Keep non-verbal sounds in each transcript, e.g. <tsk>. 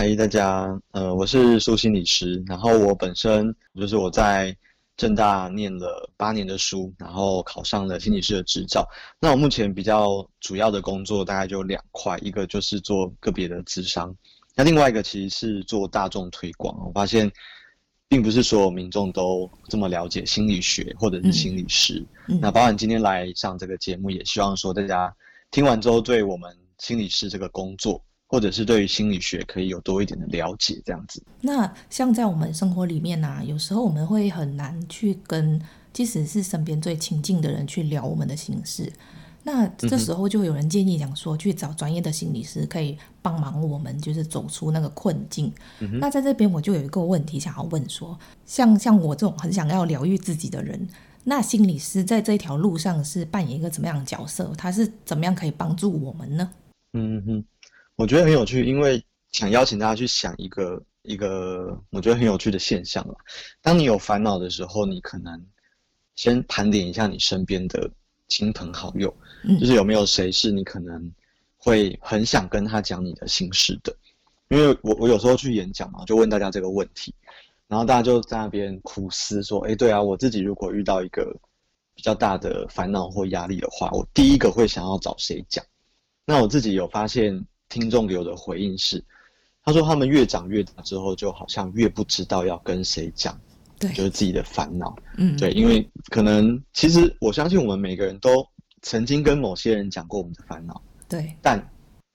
嗨，大家，呃，我是苏心理师，然后我本身就是我在。正大念了八年的书，然后考上了心理师的执照。那我目前比较主要的工作大概就两块，一个就是做个别的咨商，那另外一个其实是做大众推广。我发现，并不是所有民众都这么了解心理学或者是心理师。嗯嗯、那包含今天来上这个节目，也希望说大家听完之后，对我们心理师这个工作。或者是对于心理学可以有多一点的了解，这样子。那像在我们生活里面啊，有时候我们会很难去跟，即使是身边最亲近的人去聊我们的心事。那这时候就有人建议讲说，去找专业的心理师可以帮忙我们，就是走出那个困境。嗯、那在这边我就有一个问题想要问说，像像我这种很想要疗愈自己的人，那心理师在这条路上是扮演一个怎么样的角色？他是怎么样可以帮助我们呢？嗯哼。我觉得很有趣，因为想邀请大家去想一个一个我觉得很有趣的现象了。当你有烦恼的时候，你可能先盘点一下你身边的亲朋好友，就是有没有谁是你可能会很想跟他讲你的心事的。因为我我有时候去演讲嘛，就问大家这个问题，然后大家就在那边苦思说：“哎，对啊，我自己如果遇到一个比较大的烦恼或压力的话，我第一个会想要找谁讲？”那我自己有发现。听众给我的回应是，他说他们越长越大之后，就好像越不知道要跟谁讲，对，就是自己的烦恼，嗯，对，因为可能其实我相信我们每个人都曾经跟某些人讲过我们的烦恼，对，但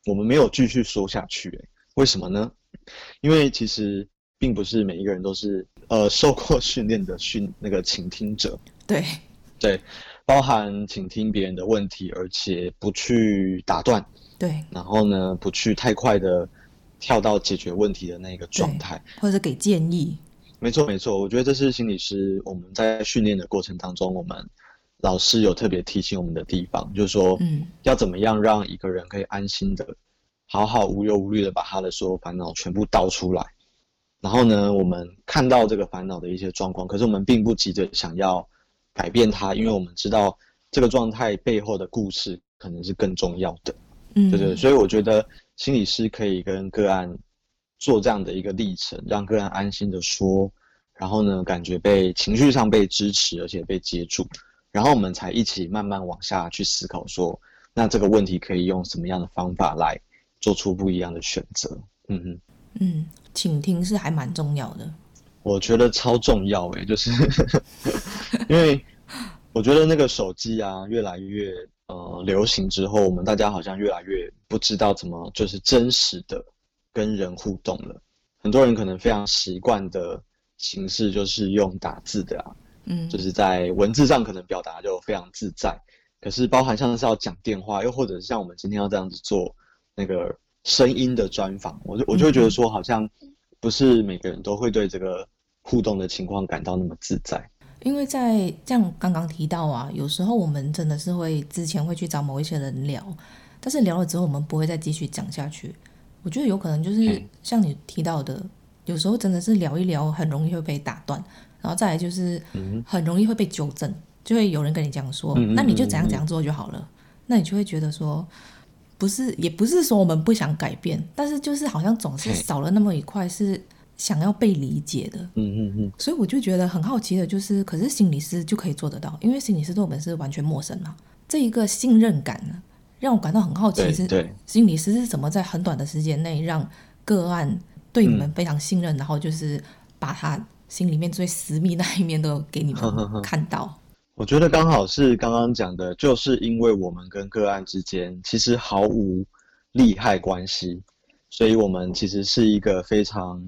我们没有继续说下去，欸，为什么呢？因为其实并不是每一个人都是呃受过训练的训那个倾听者，对，对，包含倾听别人的问题，而且不去打断。对，然后呢，不去太快的跳到解决问题的那个状态，或者给建议。没错，没错，我觉得这是心理师我们在训练的过程当中，我们老师有特别提醒我们的地方，就是说，嗯，要怎么样让一个人可以安心的、好好无忧无虑的把他的所有烦恼全部倒出来。然后呢，我们看到这个烦恼的一些状况，可是我们并不急着想要改变它，因为我们知道这个状态背后的故事可能是更重要的。嗯，对对，所以我觉得心理师可以跟个案做这样的一个历程，让个案安心的说，然后呢，感觉被情绪上被支持，而且被接住，然后我们才一起慢慢往下去思考说，那这个问题可以用什么样的方法来做出不一样的选择？嗯嗯嗯，倾听是还蛮重要的，我觉得超重要诶，就是因为我觉得那个手机啊，越来越。呃，流行之后，我们大家好像越来越不知道怎么就是真实的跟人互动了。很多人可能非常习惯的形式就是用打字的啊，嗯，就是在文字上可能表达就非常自在。可是包含像是要讲电话，又或者是像我们今天要这样子做那个声音的专访，我就我就会觉得说，好像不是每个人都会对这个互动的情况感到那么自在。因为在像刚刚提到啊，有时候我们真的是会之前会去找某一些人聊，但是聊了之后我们不会再继续讲下去。我觉得有可能就是像你提到的，有时候真的是聊一聊很容易会被打断，然后再来就是很容易会被纠正，就会有人跟你讲说，那你就怎样怎样做就好了，那你就会觉得说，不是也不是说我们不想改变，但是就是好像总是少了那么一块是。想要被理解的，嗯嗯嗯，所以我就觉得很好奇的，就是，可是心理师就可以做得到，因为心理师对我们是完全陌生嘛。这一个信任感呢，让我感到很好奇，是心理师是怎么在很短的时间内让个案对你们非常信任，嗯、然后就是把他心里面最私密那一面都给你们 <laughs> 看到。我觉得刚好是刚刚讲的，就是因为我们跟个案之间其实毫无利害关系，所以我们其实是一个非常。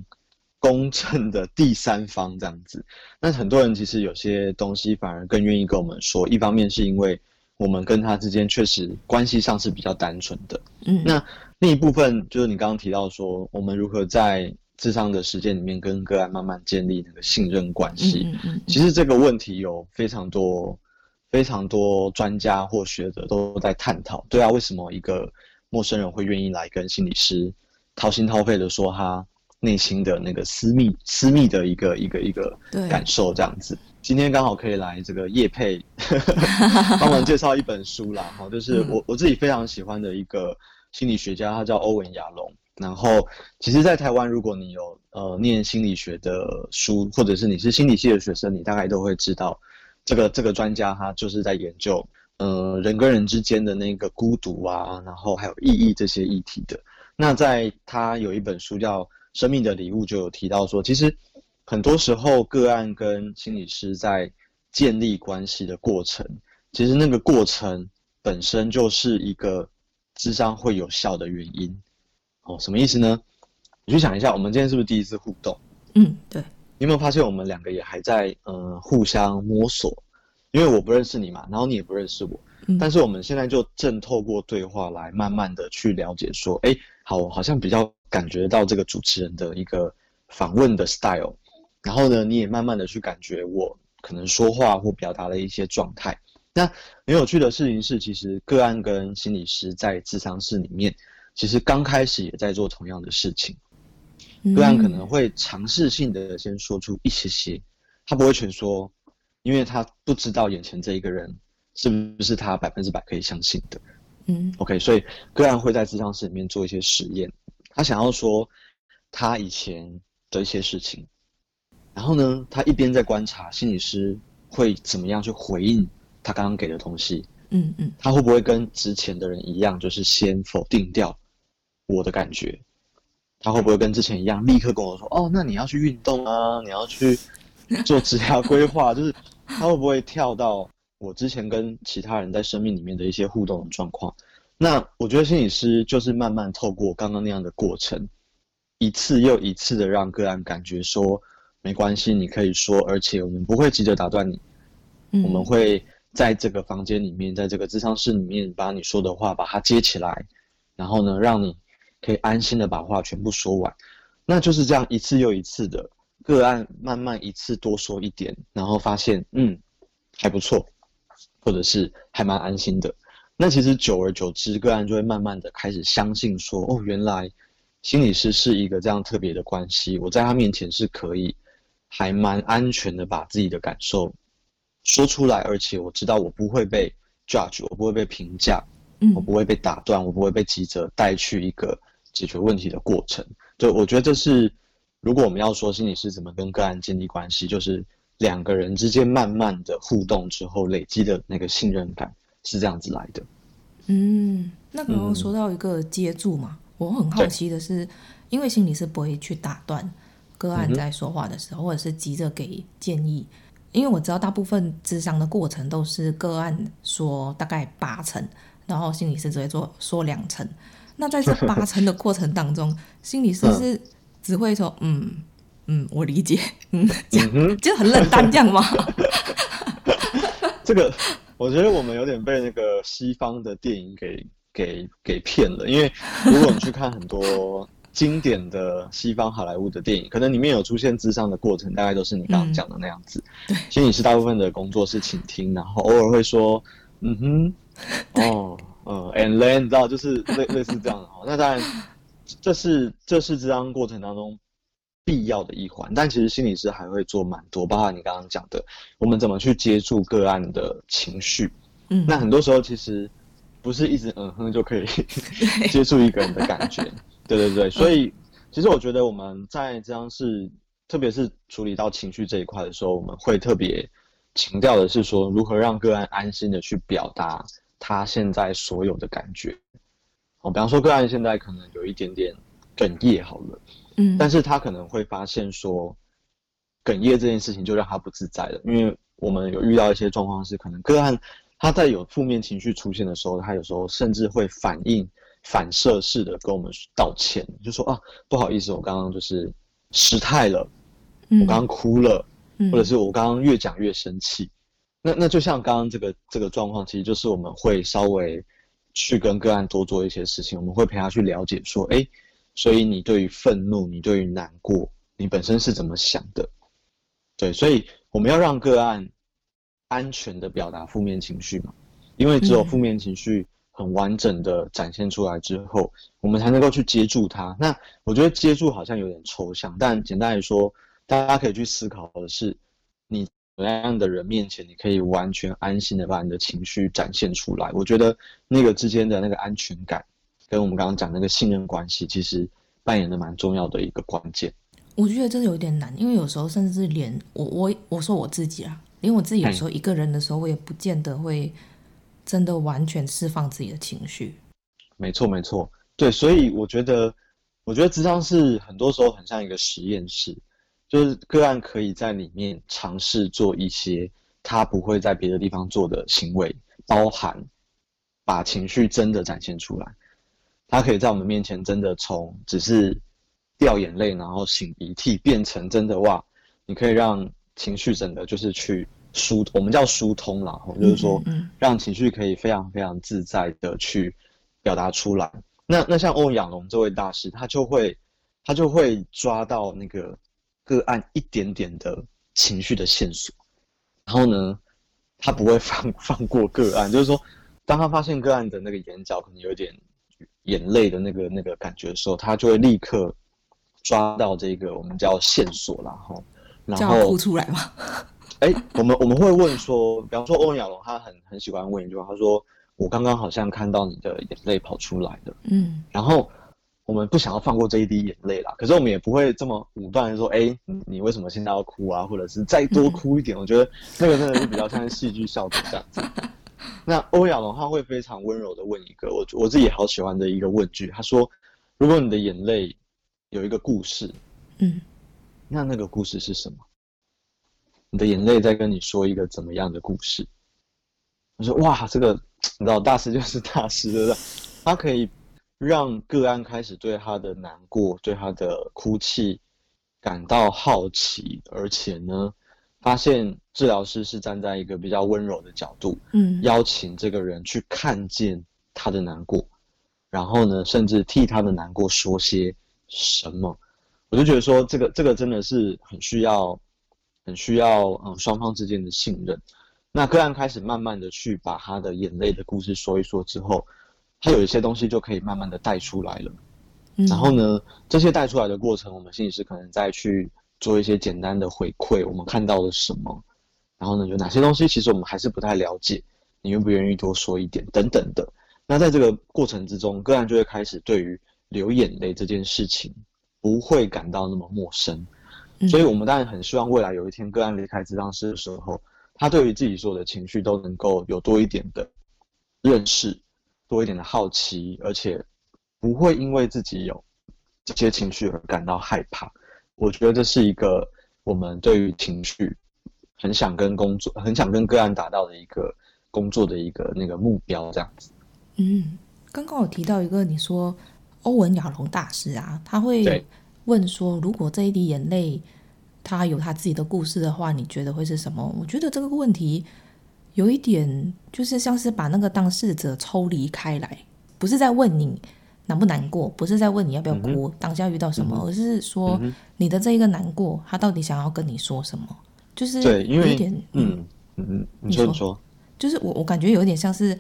公正的第三方这样子，那很多人其实有些东西反而更愿意跟我们说。一方面是因为我们跟他之间确实关系上是比较单纯的。嗯，那另一部分就是你刚刚提到说，我们如何在智商的时间里面跟个案慢慢建立那个信任关系。嗯嗯嗯，其实这个问题有非常多、非常多专家或学者都在探讨。对啊，为什么一个陌生人会愿意来跟心理师掏心掏肺的说他内心的那个私密、私密的一个一个一个感受？这样子，今天刚好可以来这个叶佩，<laughs> 帮忙介绍一本书啦。哈，就是我我自己非常喜欢的一个心理学家，他叫欧文亚隆。然后，其实，在台湾，如果你有呃念心理学的书，或者是你是心理系的学生，你大概都会知道，这个这个专家他就是在研究呃人跟人之间的那个孤独啊，然后还有意义这些议题的。那在他有一本书叫《生命的礼物》，就有提到说，其实很多时候个案跟心理师在建立关系的过程，其实那个过程本身就是一个智商会有效的原因。哦，什么意思呢？你去想一下，我们今天是不是第一次互动？嗯，对。你有没有发现我们两个也还在呃互相摸索？因为我不认识你嘛，然后你也不认识我，嗯、但是我们现在就正透过对话来慢慢的去了解，说，哎，好，我好像比较感觉到这个主持人的一个访问的 style，然后呢，你也慢慢的去感觉我可能说话或表达的一些状态。那很有趣的事情是，其实个案跟心理师在智商室里面。其实刚开始也在做同样的事情，个案可能会尝试性的先说出一些些，他不会全说，因为他不知道眼前这一个人是不是他百分之百可以相信的。嗯，OK，所以个案会在智商室里面做一些实验，他想要说他以前的一些事情，然后呢，他一边在观察心理师会怎么样去回应他刚刚给的东西，嗯嗯，他会不会跟之前的人一样，就是先否定掉。我的感觉，他会不会跟之前一样，立刻跟我说：“哦，那你要去运动啊，你要去做职业规划。<laughs> ”就是他会不会跳到我之前跟其他人在生命里面的一些互动的状况？那我觉得心理师就是慢慢透过刚刚那样的过程，一次又一次的让个案感觉说没关系，你可以说，而且我们不会急着打断你，嗯，我们会在这个房间里面，在这个咨商室里面把你说的话把它接起来，然后呢，让你。可以安心的把话全部说完，那就是这样一次又一次的个案，慢慢一次多说一点，然后发现嗯还不错，或者是还蛮安心的。那其实久而久之，个案就会慢慢的开始相信说，哦，原来心理师是一个这样特别的关系，我在他面前是可以还蛮安全的把自己的感受说出来，而且我知道我不会被 judge，我不会被评价，我不会被打断，我不会被急着带去一个。解决问题的过程，对，我觉得这是，如果我们要说心理师怎么跟个案建立关系，就是两个人之间慢慢的互动之后累积的那个信任感是这样子来的。嗯，那刚刚说到一个接住嘛，嗯、我很好奇的是，因为心理师不会去打断个案在说话的时候，嗯、或者是急着给建议，因为我知道大部分咨商的过程都是个案说大概八成，然后心理师只会做说两成。那在这 <laughs> 八成的过程当中，心理师是只会说嗯嗯，我理解，嗯，这样就很冷淡这样吗？<laughs> 这个我觉得我们有点被那个西方的电影给给给骗了，因为如果你去看很多经典的西方好莱坞的电影，可能里面有出现智商的过程，大概都是你刚刚讲的那样子。对，心理师大部分的工作是倾听，然后偶尔会说嗯哼，<laughs> 哦。嗯，and then 你知道就是类类似这样的哈，那当然这是这是智商过程当中必要的一环，但其实心理师还会做蛮多，包括你刚刚讲的，我们怎么去接触个案的情绪，嗯，那很多时候其实不是一直嗯哼就可以 <laughs> 接触一个人的感觉，<laughs> 对对对，所以其实我觉得我们在这样是，特别是处理到情绪这一块的时候，我们会特别强调的是说，如何让个案安心的去表达。他现在所有的感觉，哦，比方说个案现在可能有一点点哽咽，好了，嗯，但是他可能会发现说，哽咽这件事情就让他不自在了，因为我们有遇到一些状况是，可能个案他在有负面情绪出现的时候，他有时候甚至会反应反射式的跟我们道歉，就说啊，不好意思，我刚刚就是失态了，我刚刚哭了，或者是我刚刚越讲越生气。那那就像刚刚这个这个状况，其实就是我们会稍微去跟个案多做一些事情，我们会陪他去了解说，哎，所以你对于愤怒，你对于难过，你本身是怎么想的？对，所以我们要让个案安全的表达负面情绪嘛，因为只有负面情绪很完整的展现出来之后，我们才能够去接住它。那我觉得接住好像有点抽象，但简单来说，大家可以去思考的是，你什么样的人面前，你可以完全安心的把你的情绪展现出来。我觉得那个之间的那个安全感，跟我们刚刚讲那个信任关系，其实扮演的蛮重要的一个关键。我觉得这有点难，因为有时候甚至连我我我说我自己啊，连我自己有时候一个人的时候，我也不见得会真的完全释放自己的情绪。没错没错，对，所以我觉得，我觉得咨商是很多时候很像一个实验室，就是个案可以在里面尝试做一些他不会在别的地方做的行为，包含把情绪真的展现出来，他可以在我们面前真的从只是。掉眼泪，然后擤鼻涕，变成真的哇！你可以让情绪整个就是去疏，我们叫疏通啦，就是说让情绪可以非常非常自在的去表达出来。那那像欧阳龙这位大师，他就会他就会抓到那个个案一点点的情绪的线索，然后呢，他不会放放过个案，就是说，当他发现个案的那个眼角可能有点眼泪的那个那个感觉的时候，他就会立刻。抓到这个我们叫线索啦，哈，然后哭出来吗？哎、欸，我们我们会问说，比方说欧阳亚龙，他很很喜欢问一句话，他说：“我刚刚好像看到你的眼泪跑出来了。”嗯，然后我们不想要放过这一滴眼泪啦，可是我们也不会这么武断的说：“哎、欸，你为什么现在要哭啊？”或者是再多哭一点，嗯、我觉得那个真的是比较像戏剧效果这样子。<laughs> 那欧亚龙他会非常温柔的问一个我我自己好喜欢的一个问句，他说：“如果你的眼泪。”有一个故事，嗯，那那个故事是什么？你的眼泪在跟你说一个怎么样的故事？我说哇，这个你知道，大师就是大师，对不对？他可以让个案开始对他的难过、对他的哭泣感到好奇，而且呢，发现治疗师是站在一个比较温柔的角度，嗯，邀请这个人去看见他的难过，然后呢，甚至替他的难过说些。什么？我就觉得说，这个这个真的是很需要，很需要嗯双方之间的信任。那个案开始慢慢的去把他的眼泪的故事说一说之后，他有一些东西就可以慢慢的带出来了。嗯、然后呢，这些带出来的过程，我们心理师可能再去做一些简单的回馈，我们看到了什么？然后呢，有哪些东西其实我们还是不太了解？你愿不愿意多说一点？等等的。那在这个过程之中，个案就会开始对于。流眼泪这件事情不会感到那么陌生，所以我们当然很希望未来有一天个案离开治疗师的时候，他对于自己所有的情绪都能够有多一点的认识，多一点的好奇，而且不会因为自己有这些情绪而感到害怕。我觉得这是一个我们对于情绪很想跟工作、很想跟个案达到的一个工作的一个那个目标，这样子。嗯，刚刚我提到一个，你说。欧文亚龙大师啊，他会问说：“如果这一滴眼泪，他有他自己的故事的话，你觉得会是什么？”我觉得这个问题有一点，就是像是把那个当事者抽离开来，不是在问你难不难过，不是在问你要不要哭，嗯、当下遇到什么，嗯、而是说你的这一个难过，他到底想要跟你说什么？就是有一点，嗯嗯嗯，你说就是我我感觉有一点像是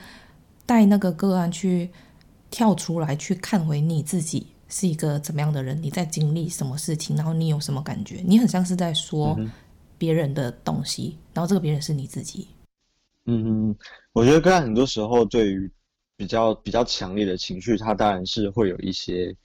带那个个案去。跳出来去看回你自己是一个怎么样的人，你在经历什么事情，然后你有什么感觉？你很像是在说别人的东西，嗯、然后这个别人是你自己。嗯，我觉得个案很多时候对于比较比较强烈的情绪，他当然是会有一些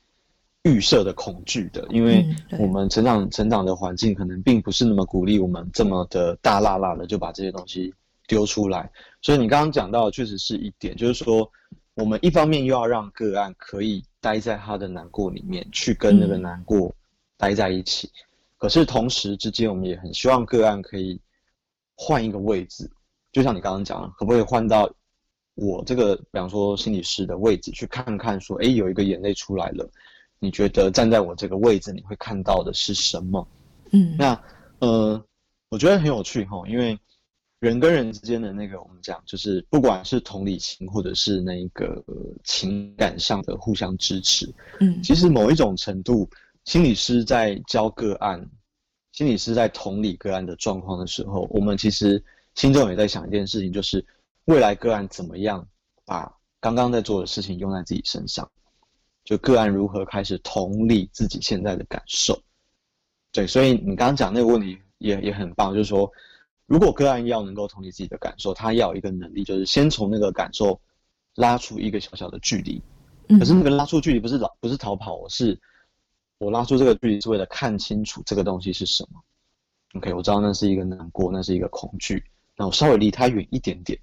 预设的恐惧的，因为我们成长成长的环境可能并不是那么鼓励我们这么的大剌剌的就把这些东西丢出来。所以你刚刚讲到的确实是一点，就是说。我们一方面又要让个案可以待在他的难过里面，去跟那个难过待在一起，嗯、可是同时之间，我们也很希望个案可以换一个位置，就像你刚刚讲的，可不可以换到我这个，比方说心理师的位置，去看看说，哎，有一个眼泪出来了，你觉得站在我这个位置，你会看到的是什么？嗯，那呃，我觉得很有趣哈，因为人跟人之间的那个，我们讲就是不管是同理心，或者是那个情感上的互相支持，嗯，其实某一种程度，心理师在教个案，心理师在同理个案的状况的时候，我们其实心中也在想一件事情，就是未来个案怎么样把刚刚在做的事情用在自己身上，就个案如何开始同理自己现在的感受。对，所以你刚刚讲那个问题也也很棒，就是说，如果个案要能够同理自己的感受，他要有一个能力，就是先从那个感受拉出一个小小的距离。可是那个拉出距离不是老不是逃跑，我是我拉出这个距离是为了看清楚这个东西是什么。OK，我知道那是一个难过，那是一个恐惧，那我稍微离他远一点点。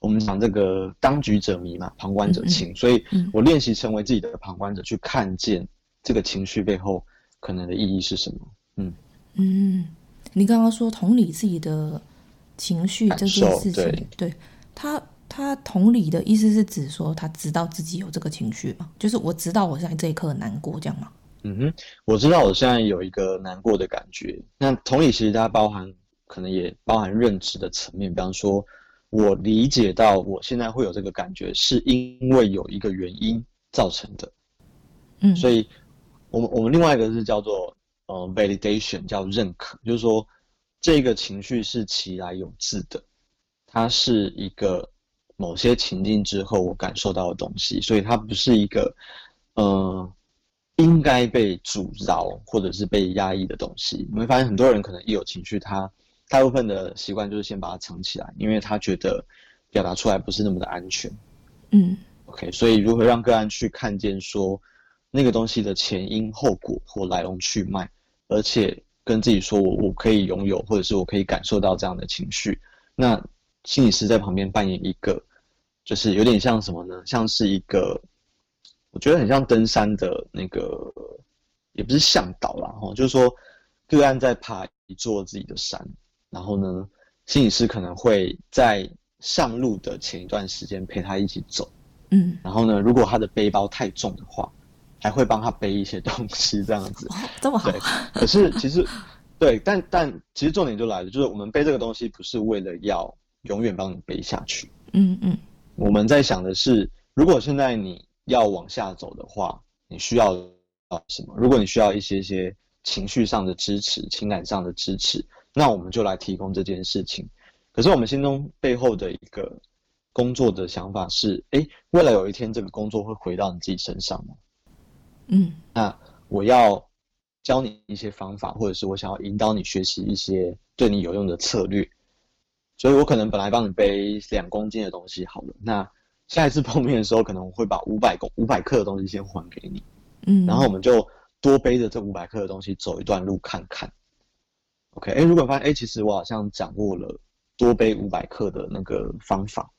我们讲这个当局者迷嘛，旁观者清，所以我练习成为自己的旁观者，去看见这个情绪背后可能的意义是什么。嗯嗯，你刚刚说同理自己的情绪这件事情，对，对他，他同理的意思是指说他知道自己有这个情绪吗？就是我知道我现在这一刻很难过，这样吗？嗯哼，我知道我现在有一个难过的感觉。那同理其实它包含可能也包含认知的层面，比方说我理解到我现在会有这个感觉，是因为有一个原因造成的。嗯，所以我们我们另外一个是叫做。呃，validation 叫认可，就是说这个情绪是其来有自的，它是一个某些情境之后我感受到的东西，所以它不是一个呃应该被阻挠或者是被压抑的东西。你会发现很多人可能一有情绪，他大部分的习惯就是先把它藏起来，因为他觉得表达出来不是那么的安全。嗯，OK，所以如何让个案去看见说那个东西的前因后果或来龙去脉。而且跟自己说，我我可以拥有，或者是我可以感受到这样的情绪。那心理师在旁边扮演一个，就是有点像什么呢？像是一个，我觉得很像登山的那个，也不是向导啦，哈，就是说个案在爬一座自己的山，然后呢，心理师可能会在上路的前一段时间陪他一起走，嗯，然后呢，如果他的背包太重的话。还会帮他背一些东西，这样子，哦、这么好。对，可是其实，<laughs> 对，但但其实重点就来了，就是我们背这个东西不是为了要永远帮你背下去。嗯嗯。我们在想的是，如果现在你要往下走的话，你需要什么？如果你需要一些些情绪上的支持、情感上的支持，那我们就来提供这件事情。可是我们心中背后的一个工作的想法是：哎，未来有一天这个工作会回到你自己身上吗？嗯，那我要教你一些方法，或者是我想要引导你学习一些对你有用的策略，所以我可能本来帮你背两公斤的东西好了，那下一次碰面的时候，可能我会把五百公五百克的东西先还给你，嗯，然后我们就多背着这五百克的东西走一段路看看，OK，哎，如果发现哎，其实我好像掌握了多背五百克的那个方法，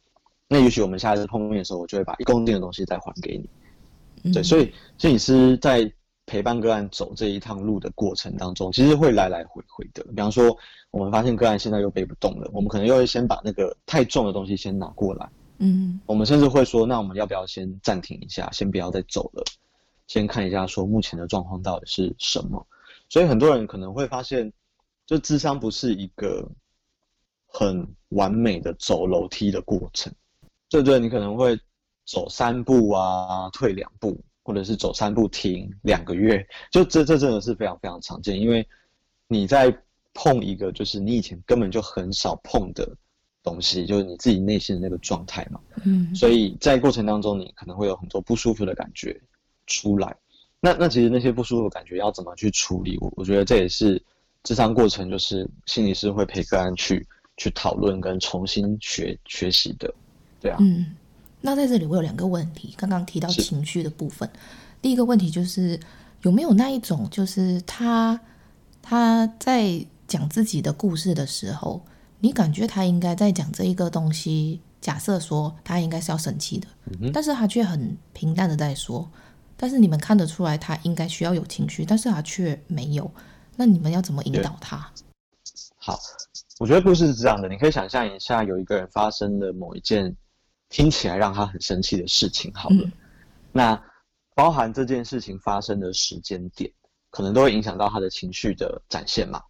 那也许我们下一次碰面的时候，我就会把一公斤的东西再还给你。对，所以摄影师在陪伴个案走这一趟路的过程当中，其实会来来回回的。比方说，我们发现个案现在又背不动了，我们可能又会先把那个太重的东西先拿过来。嗯，我们甚至会说，那我们要不要先暂停一下，先不要再走了，先看一下说目前的状况到底是什么。所以很多人可能会发现，就智商不是一个很完美的走楼梯的过程。对对，你可能会。走三步啊，退两步，或者是走三步停两个月，就这这真的是非常非常常见。因为你在碰一个就是你以前根本就很少碰的东西，就是你自己内心的那个状态嘛。嗯，所以在过程当中，你可能会有很多不舒服的感觉出来。那那其实那些不舒服的感觉要怎么去处理？我我觉得这也是咨商过程，就是心理师会陪个案去去讨论跟重新学学习的。对啊。嗯。那在这里，我有两个问题。刚刚提到情绪的部分，第一个问题就是有没有那一种，就是他他在讲自己的故事的时候，你感觉他应该在讲这一个东西。假设说他应该是要生气的，嗯，但是他却很平淡的在说。但是你们看得出来，他应该需要有情绪，但是他却没有。那你们要怎么引导他？好，我觉得故事是这样的，你可以想象一下，有一个人发生了某一件。听起来让他很生气的事情，好了，嗯，那包含这件事情发生的时间点，可能都会影响到他的情绪的展现嘛。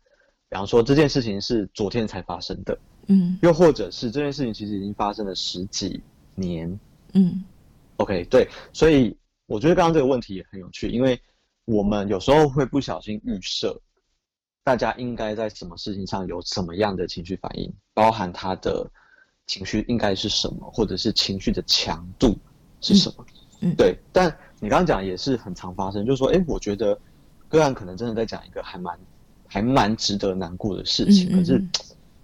比方说，这件事情是昨天才发生的，嗯，又或者是这件事情其实已经发生了十几年，嗯，OK，对，所以我觉得刚刚这个问题也很有趣，因为我们有时候会不小心预设大家应该在什么事情上有什么样的情绪反应，包含他的情绪应该是什么，或者是情绪的强度是什么，嗯，对，但你刚刚讲也是很常发生，就是说，哎，我觉得。个案可能真的在讲一个还蛮还蛮值得难过的事情，嗯嗯，可是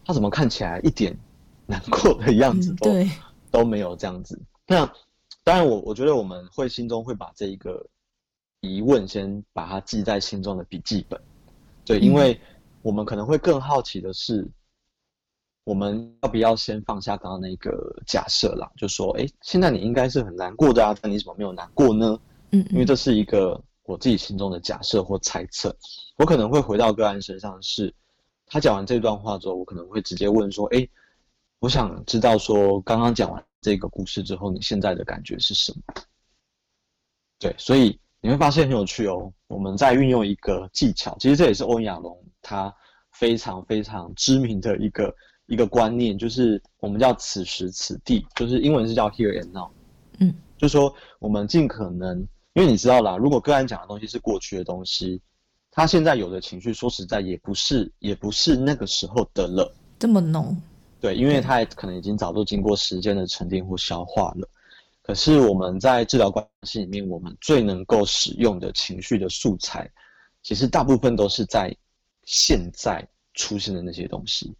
他怎么看起来一点难过的样子都、嗯、都没有这样子。那当然我，我我觉得我们会心中会把这一个疑问先把它记在心中的笔记本，对，因为我们可能会更好奇的是，我们要不要先放下刚刚那个假设啦，就说，哎，现在你应该是很难过的啊，但你怎么没有难过呢？嗯，嗯，因为这是一个。我自己心中的假设或猜测，我可能会回到个案身上是，是他讲完这段话之后，我可能会直接问说：“哎，我想知道说，刚刚讲完这个故事之后，你现在的感觉是什么？”对，所以你会发现很有趣哦。我们在运用一个技巧，其实这也是欧亚龙他非常非常知名的一个一个观念，就是我们叫此时此地，就是英文是叫 here and now。嗯，就是说我们尽可能。因为你知道啦，如果个案讲的东西是过去的东西，他现在有的情绪，说实在也不是，也不是那个时候的了，这么浓。对，因为他也可能已经早都经过时间的沉淀或消化了。可是我们在治疗关系里面，我们最能够使用的情绪的素材，其实大部分都是在现在出现的那些东西。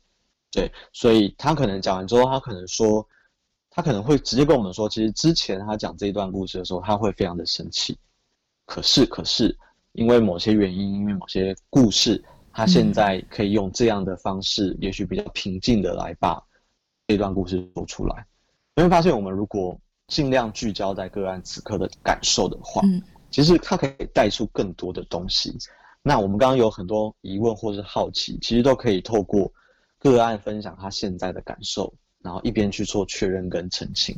对，所以他可能讲完之后，他可能说。他可能会直接跟我们说，其实之前他讲这一段故事的时候，他会非常的生气。可是，可是因为某些原因，因为某些故事，他现在可以用这样的方式，也许比较平静的来把这段故事说出来。你会发现，我们如果尽量聚焦在个案此刻的感受的话，嗯、其实它可以带出更多的东西。那我们刚刚有很多疑问或是好奇，其实都可以透过个案分享他现在的感受。然后一边去做确认跟澄清。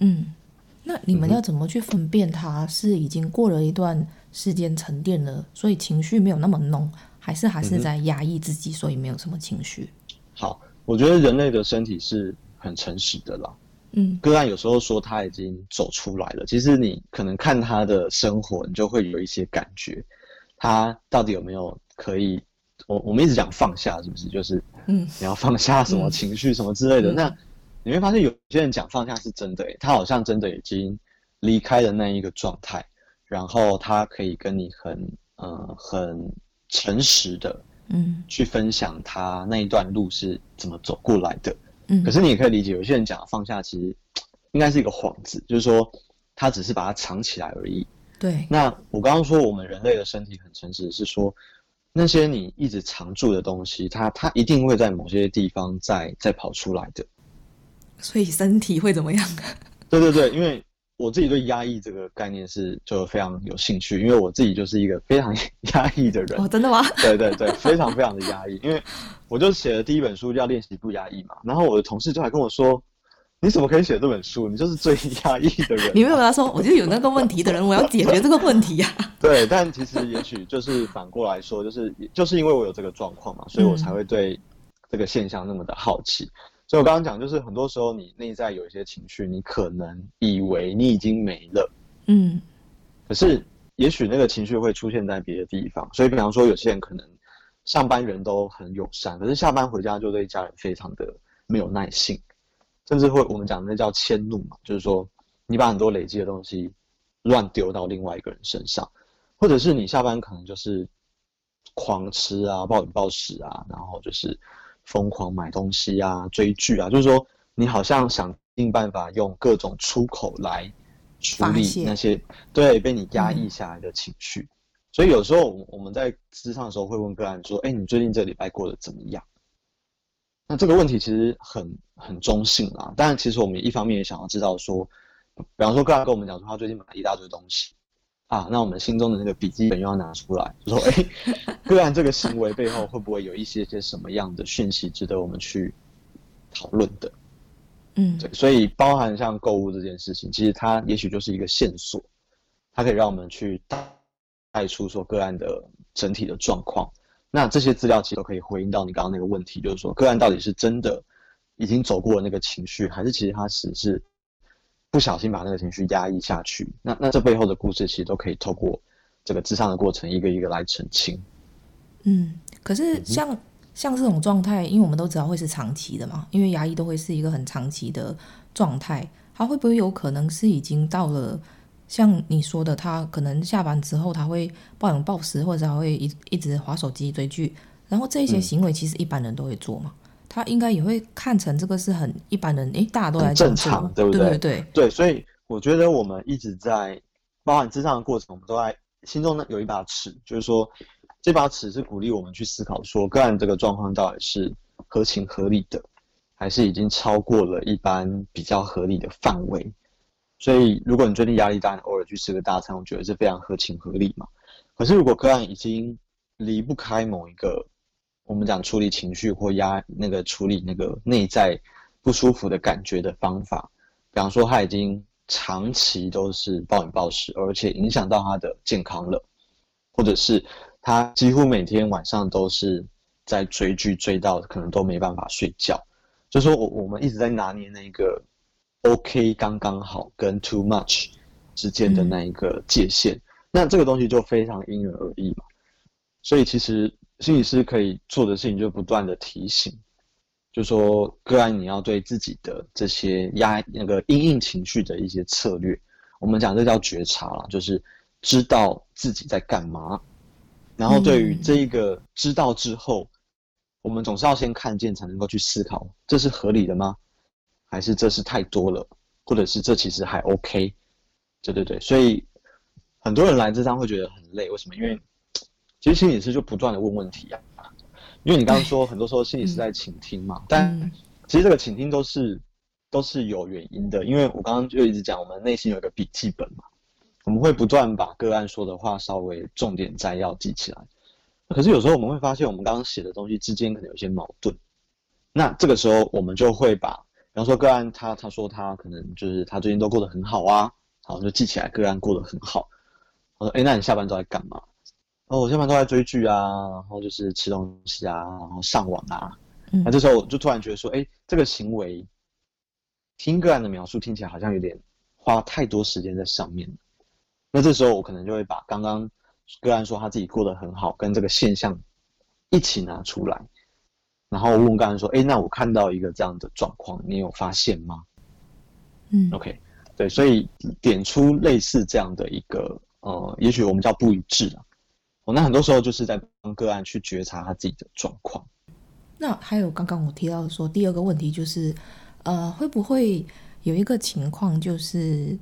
嗯，那你们要怎么去分辨他是已经过了一段时间沉淀了，所以情绪没有那么浓，还是还是在压抑自己，所以没有什么情绪？好，我觉得人类的身体是很诚实的啦。嗯，个案有时候说他已经走出来了，其实你可能看他的生活，你就会有一些感觉，他到底有没有可以。我我们一直讲放下，是不是？就是，嗯，你要放下什么情绪，什么之类的。嗯、那你会发现，有些人讲放下是真的，诶，他好像真的已经离开了那一个状态，然后他可以跟你很，呃，很诚实的，嗯，去分享他那一段路是怎么走过来的。嗯，可是你也可以理解，有些人讲放下，其实 <tsk> 应该是一个幌子，就是说他只是把它藏起来而已。对。那我刚刚说，我们人类的身体很诚实，是说。那些你一直藏住的东西，它它一定会在某些地方再再跑出来的。所以身体会怎么样？<laughs> 对对对，因为我自己对压抑这个概念是就非常有兴趣，因为我自己就是一个非常 <laughs> 压抑的人。哦，真的吗？对对对，非常非常的压抑，因为我就写了第一本书叫练习不压抑嘛，然后我的同事就还跟我说。你怎么可以写这本书？你就是最 <laughs> 压抑的人。你没有跟他说，我就有那个问题的人，我要解决这个问题呀、啊。<laughs> 对，但其实也许就是反过来说，就是就是因为我有这个状况嘛，所以我才会对这个现象那么的好奇。嗯、所以我刚刚讲，就是很多时候你内在有一些情绪，你可能以为你已经没了，嗯，可是也许那个情绪会出现在别的地方。所以，比方说，有些人可能上班人都很友善，可是下班回家就对家人非常的没有耐性。甚至会，我们讲的那叫迁怒嘛，就是说你把很多累积的东西乱丢到另外一个人身上，或者是你下班可能就是狂吃啊、暴饮暴食啊，然后就是疯狂买东西啊、追剧啊，就是说你好像想尽办法用各种出口来处理那些对被你压抑下来的情绪。嗯、所以有时候我们在咨商的时候会问个案说：“哎，你最近这礼拜过得怎么样？”那这个问题其实很很中性啦，当然，其实我们一方面也想要知道说，比方说，个案跟我们讲说他最近买了一大堆东西啊，那我们心中的那个笔记本又要拿出来，就说，哎，个案这个行为背后会不会有一些些什么样的讯息值得我们去讨论的？嗯，对，所以包含像购物这件事情，其实它也许就是一个线索，它可以让我们去带带出说个案的整体的状况。那这些资料其实都可以回应到你刚刚那个问题，就是说个案到底是真的已经走过了那个情绪，还是其实他只是不小心把那个情绪压抑下去？那那这背后的故事其实都可以透过这个智商的过程一个一个来澄清。嗯，可是像、嗯、像这种状态，因为我们都知道会是长期的嘛，因为压抑都会是一个很长期的状态，他会不会有可能是已经到了像你说的，他可能下班之后他会暴饮暴食，或者他会一一直滑手机追剧，然后这些行为其实一般人都会做嘛，嗯、他应该也会看成这个是很一般人，诶，大家都来正常，对不对？对对对，对，所以我觉得我们一直在包含咨商的过程，我们都在心中呢有一把尺，就是说。这把尺是鼓励我们去思考，说个案这个状况到底是合情合理的，还是已经超过了一般比较合理的范围。所以，如果你最近压力大，你偶尔去吃个大餐，我觉得是非常合情合理嘛。可是，如果个案已经离不开某一个我们讲处理情绪或压那个处理那个内在不舒服的感觉的方法，比方说他已经长期都是暴饮暴食，而且影响到他的健康了，或者是。他几乎每天晚上都是在追剧，追到可能都没办法睡觉。就说我我们一直在拿捏那个 OK 刚刚好跟 too much 之间的那一个界限，嗯、那这个东西就非常因人而异嘛。所以其实心理师可以做的事情就不断的提醒，就说个案你要对自己的这些压那个因应情绪的一些策略，我们讲这叫觉察啦，就是知道自己在干嘛。然后，对于这一个知道之后，我们总是要先看见，才能够去思考，这是合理的吗？还是这是太多了？或者是这其实还 OK？对对对，所以很多人来这张会觉得很累，为什么？因为其实心理师就不断的问问题啊。因为你刚刚说，很多时候心理师在倾听嘛，嗯、但其实这个倾听都是都是有原因的，因为我刚刚就一直讲，我们内心有一个笔记本嘛。我们会不断把个案说的话稍微重点摘要记起来，可是有时候我们会发现，我们刚刚写的东西之间可能有些矛盾。那这个时候，我们就会把，比方说个案他他说他可能就是他最近都过得很好啊，好，就记起来个案过得很好。我说，哎，那你下班都在干嘛？哦，我下班都在追剧啊，然后就是吃东西啊，然后上网啊。嗯、那这时候我就突然觉得说，哎，这个行为，听个案的描述听起来好像有点花太多时间在上面。那这时候我可能就会把刚刚个案说他自己过得很好，跟这个现象一起拿出来，然后问个案说：“哎，那我看到一个这样的状况，你有发现吗？”嗯，OK，对，所以点出类似这样的一个呃，也许我们叫不一致啊。哦，那很多时候就是在帮个案去觉察他自己的状况。那还有刚刚我提到的说第二个问题就是，呃，会不会有一个情况就是？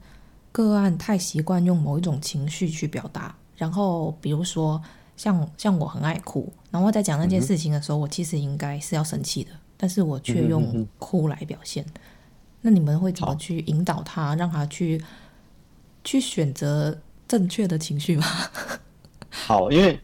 个案太习惯用某一种情绪去表达，然后比如说像像我很爱哭，然后我在讲那件事情的时候，嗯、我其实应该是要生气的，但是我却用哭来表现。那你们会怎么去引导他，好让他去去选择正确的情绪吗？好，因为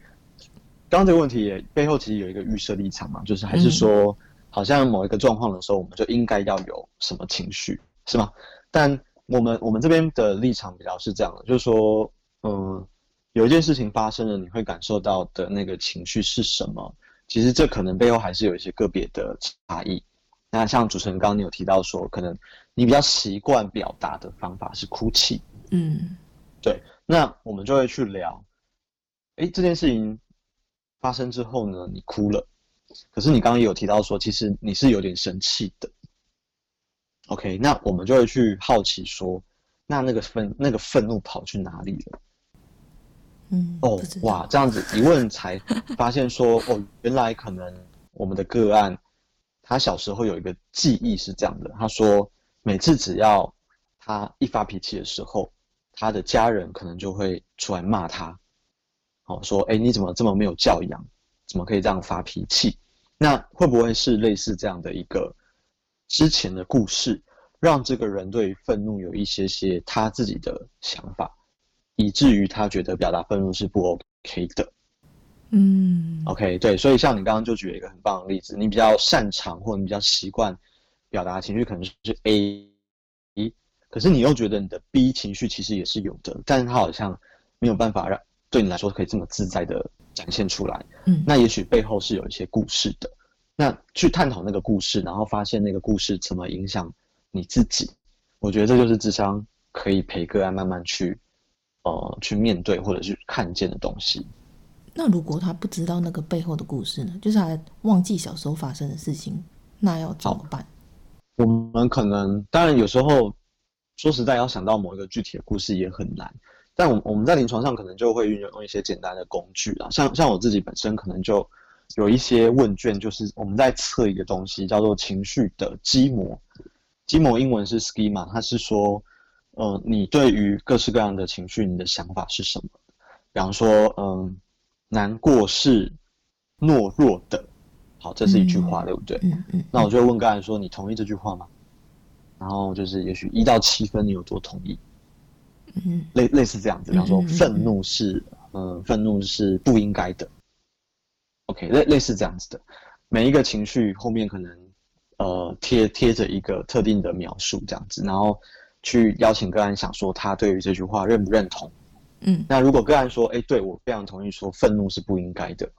刚刚这个问题也背后其实有一个预设立场嘛，就是还是说，嗯、好像某一个状况的时候，我们就应该要有什么情绪，是吗？但我们我们这边的立场比较是这样的，就是说，嗯，有一件事情发生了，你会感受到的那个情绪是什么？其实这可能背后还是有一些个别的差异。那像主持人刚刚你有提到说，可能你比较习惯表达的方法是哭泣，嗯，对。那我们就会去聊，诶，这件事情发生之后呢，你哭了，可是你刚刚也有提到说，其实你是有点生气的。OK，那我们就会去好奇说，那那个愤那个愤怒跑去哪里了？嗯，哦，哇，这样子一问才发现说，哦，原来可能我们的个案，他小时候有一个记忆是这样的，他说每次只要他一发脾气的时候，他的家人可能就会出来骂他，哦，说，哎，你怎么这么没有教养，怎么可以这样发脾气？那会不会是类似这样的一个？之前的故事，让这个人对愤怒有一些些他自己的想法，以至于他觉得表达愤怒是不 OK 的。嗯，OK，对，所以像你刚刚就举了一个很棒的例子，你比较擅长或者你比较习惯表达情绪，可能是 A，可是你又觉得你的 B 情绪其实也是有的，但是他好像没有办法让对你来说可以这么自在的展现出来。嗯，那也许背后是有一些故事的。那去探讨那个故事，然后发现那个故事怎么影响你自己，我觉得这就是智商可以陪个案慢慢去，呃，去面对或者去看见的东西。那如果他不知道那个背后的故事呢？就是他忘记小时候发生的事情，那要怎么办？我们可能当然有时候说实在要想到某一个具体的故事也很难，但我我们在临床上可能就会运用一些简单的工具啊，像像我自己本身可能就有一些问卷，就是我们在测一个东西叫做情绪的基模，基模英文是 schema，它是说，呃，你对于各式各样的情绪，你的想法是什么？比方说，嗯、呃。难过是懦弱的，好，这是一句话，嗯、对不对？嗯嗯。嗯，那我就问个案说：“你同意这句话吗？”然后就是，也许一到七分，你有多同意？嗯，类类似这样子。比方说，愤怒是，嗯，呃、愤怒是不应该的。OK，类类似这样子的，每一个情绪后面可能呃贴贴着一个特定的描述，这样子，然后去邀请个案想说他对于这句话认不认同。嗯，那如果个案说，哎、欸，对，我非常同意说愤怒是不应该的，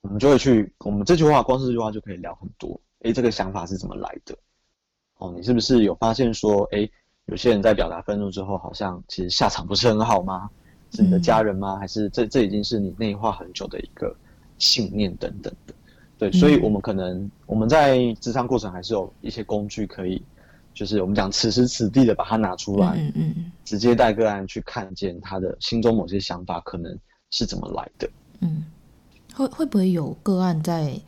我们就会去，我们这句话光是这句话就可以聊很多。哎、欸，这个想法是怎么来的？哦，你是不是有发现说，哎、欸，有些人在表达愤怒之后，好像其实下场不是很好吗？是你的家人吗？还是这这已经是你内化很久的一个信念等等的？对，所以我们可能我们在咨商过程还是有一些工具可以。就是我们讲此时此地的把它拿出来，嗯嗯，直接带个案去看见他的心中某些想法可能是怎么来的，嗯，会会不会有个案在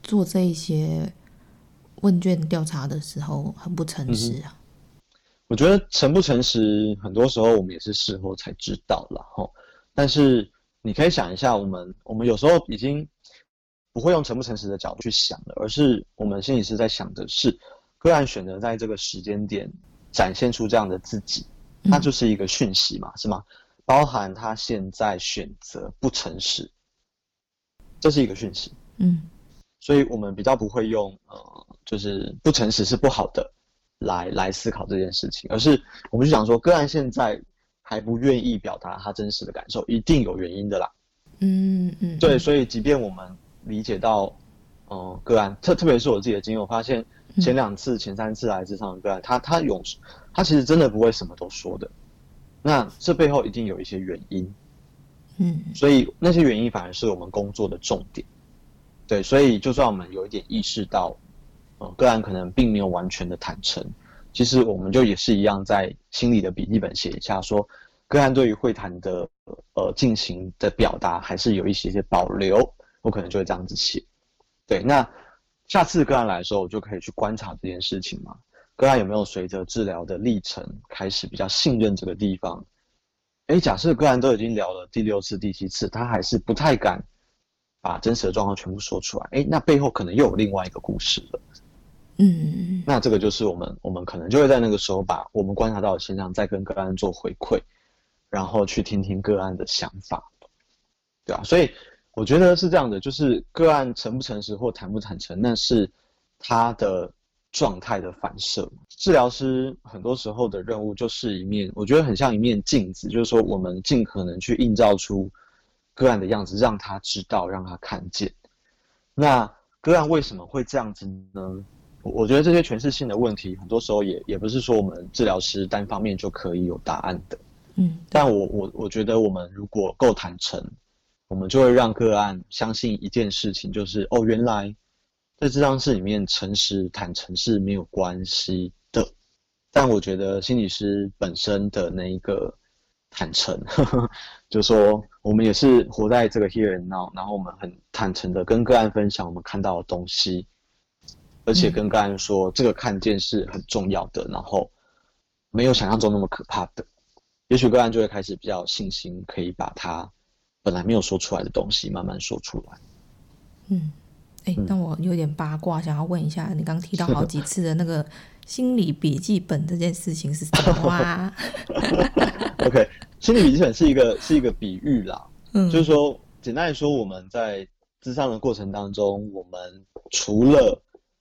做这一些问卷调查的时候很不诚实啊？我觉得诚不诚实，很多时候我们也是事后才知道了哈。但是你可以想一下，我们我们有时候已经不会用诚不诚实的角度去想了，而是我们心里是在想的是。个案选择在这个时间点展现出这样的自己，它就是一个讯息嘛，是吗？包含他现在选择不诚实，这是一个讯息。嗯，所以我们比较不会用呃，就是不诚实是不好的来来思考这件事情，而是我们就想说，个案现在还不愿意表达他真实的感受，一定有原因的啦。嗯嗯，对，所以即便我们理解到，呃，个案特特别是我自己的经验，我发现。前两次、前三次来咨商的个案，他他有，他其实真的不会什么都说的。那这背后一定有一些原因，嗯，所以那些原因反而是我们工作的重点。对，所以就算我们有一点意识到，呃，个案可能并没有完全的坦诚，其实我们就也是一样，在心里的笔记本写一下说，说个案对于会谈的呃进行的表达还是有一些些保留，我可能就会这样子写。对，那。下次个案来的时候，我就可以去观察这件事情嘛。个案有没有随着治疗的历程开始比较信任这个地方？诶，假设个案都已经聊了第六次、第七次，他还是不太敢把真实的状况全部说出来。诶，那背后可能又有另外一个故事了。嗯，那这个就是我们，我们可能就会在那个时候把我们观察到的现象再跟个案做回馈，然后去听听个案的想法，对吧？所以。我觉得是这样的，就是个案诚不诚实或坦不坦诚，那是他的状态的反射。治疗师很多时候的任务就是一面，我觉得很像一面镜子，就是说我们尽可能去映照出个案的样子，让他知道，让他看见。那个案为什么会这样子呢？我觉得这些诠释性的问题，很多时候也也不是说我们治疗师单方面就可以有答案的。嗯，但我我我觉得我们如果够坦诚。我们就会让个案相信一件事情，就是哦，原来在这张室里面诚实坦诚是没有关系的。但我觉得心理师本身的那一个坦诚，呵呵，就说我们也是活在这个 here and now，然后我们很坦诚的跟个案分享我们看到的东西，而且跟个案说这个看见是很重要的，然后没有想象中那么可怕的，也许个案就会开始比较有信心，可以把他。本来没有说出来的东西，慢慢说出来。嗯，哎、欸，那我有点八卦，想要问一下，你刚刚提到好几次的那个心理笔记本这件事情是什么啊？<laughs> OK，心理笔记本是一个是一个比喻啦，嗯，就是说，简单来说，我们在智商的过程当中，我们除了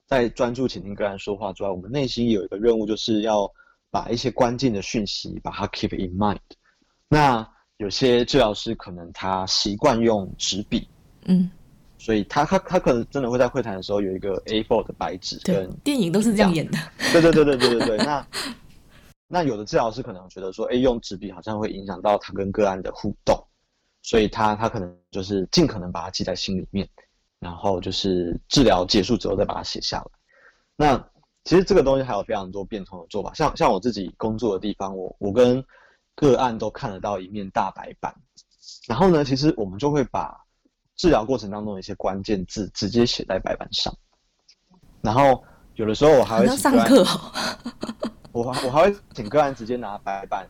在专注倾听个案说话之外，我们内心有一个任务，就是要把一些关键的讯息把它 keep in mind。那有些治疗师可能他习惯用纸笔，嗯，所以他他他可能真的会在会谈的时候有一个 A4 的白纸，对，电影都是这样演的。对对对对对对对。那那有的治疗师可能觉得说，哎，用纸笔好像会影响到他跟个案的互动，所以他他可能就是尽可能把它记在心里面，然后就是治疗结束之后再把它写下来。那其实这个东西还有非常多变通的做法，像像我自己工作的地方，我我跟个案都看得到一面大白板，然后呢，其实我们就会把治疗过程当中的一些关键字直接写在白板上，然后有的时候我还会请上课哦。<laughs> 我我还会请个案直接拿白板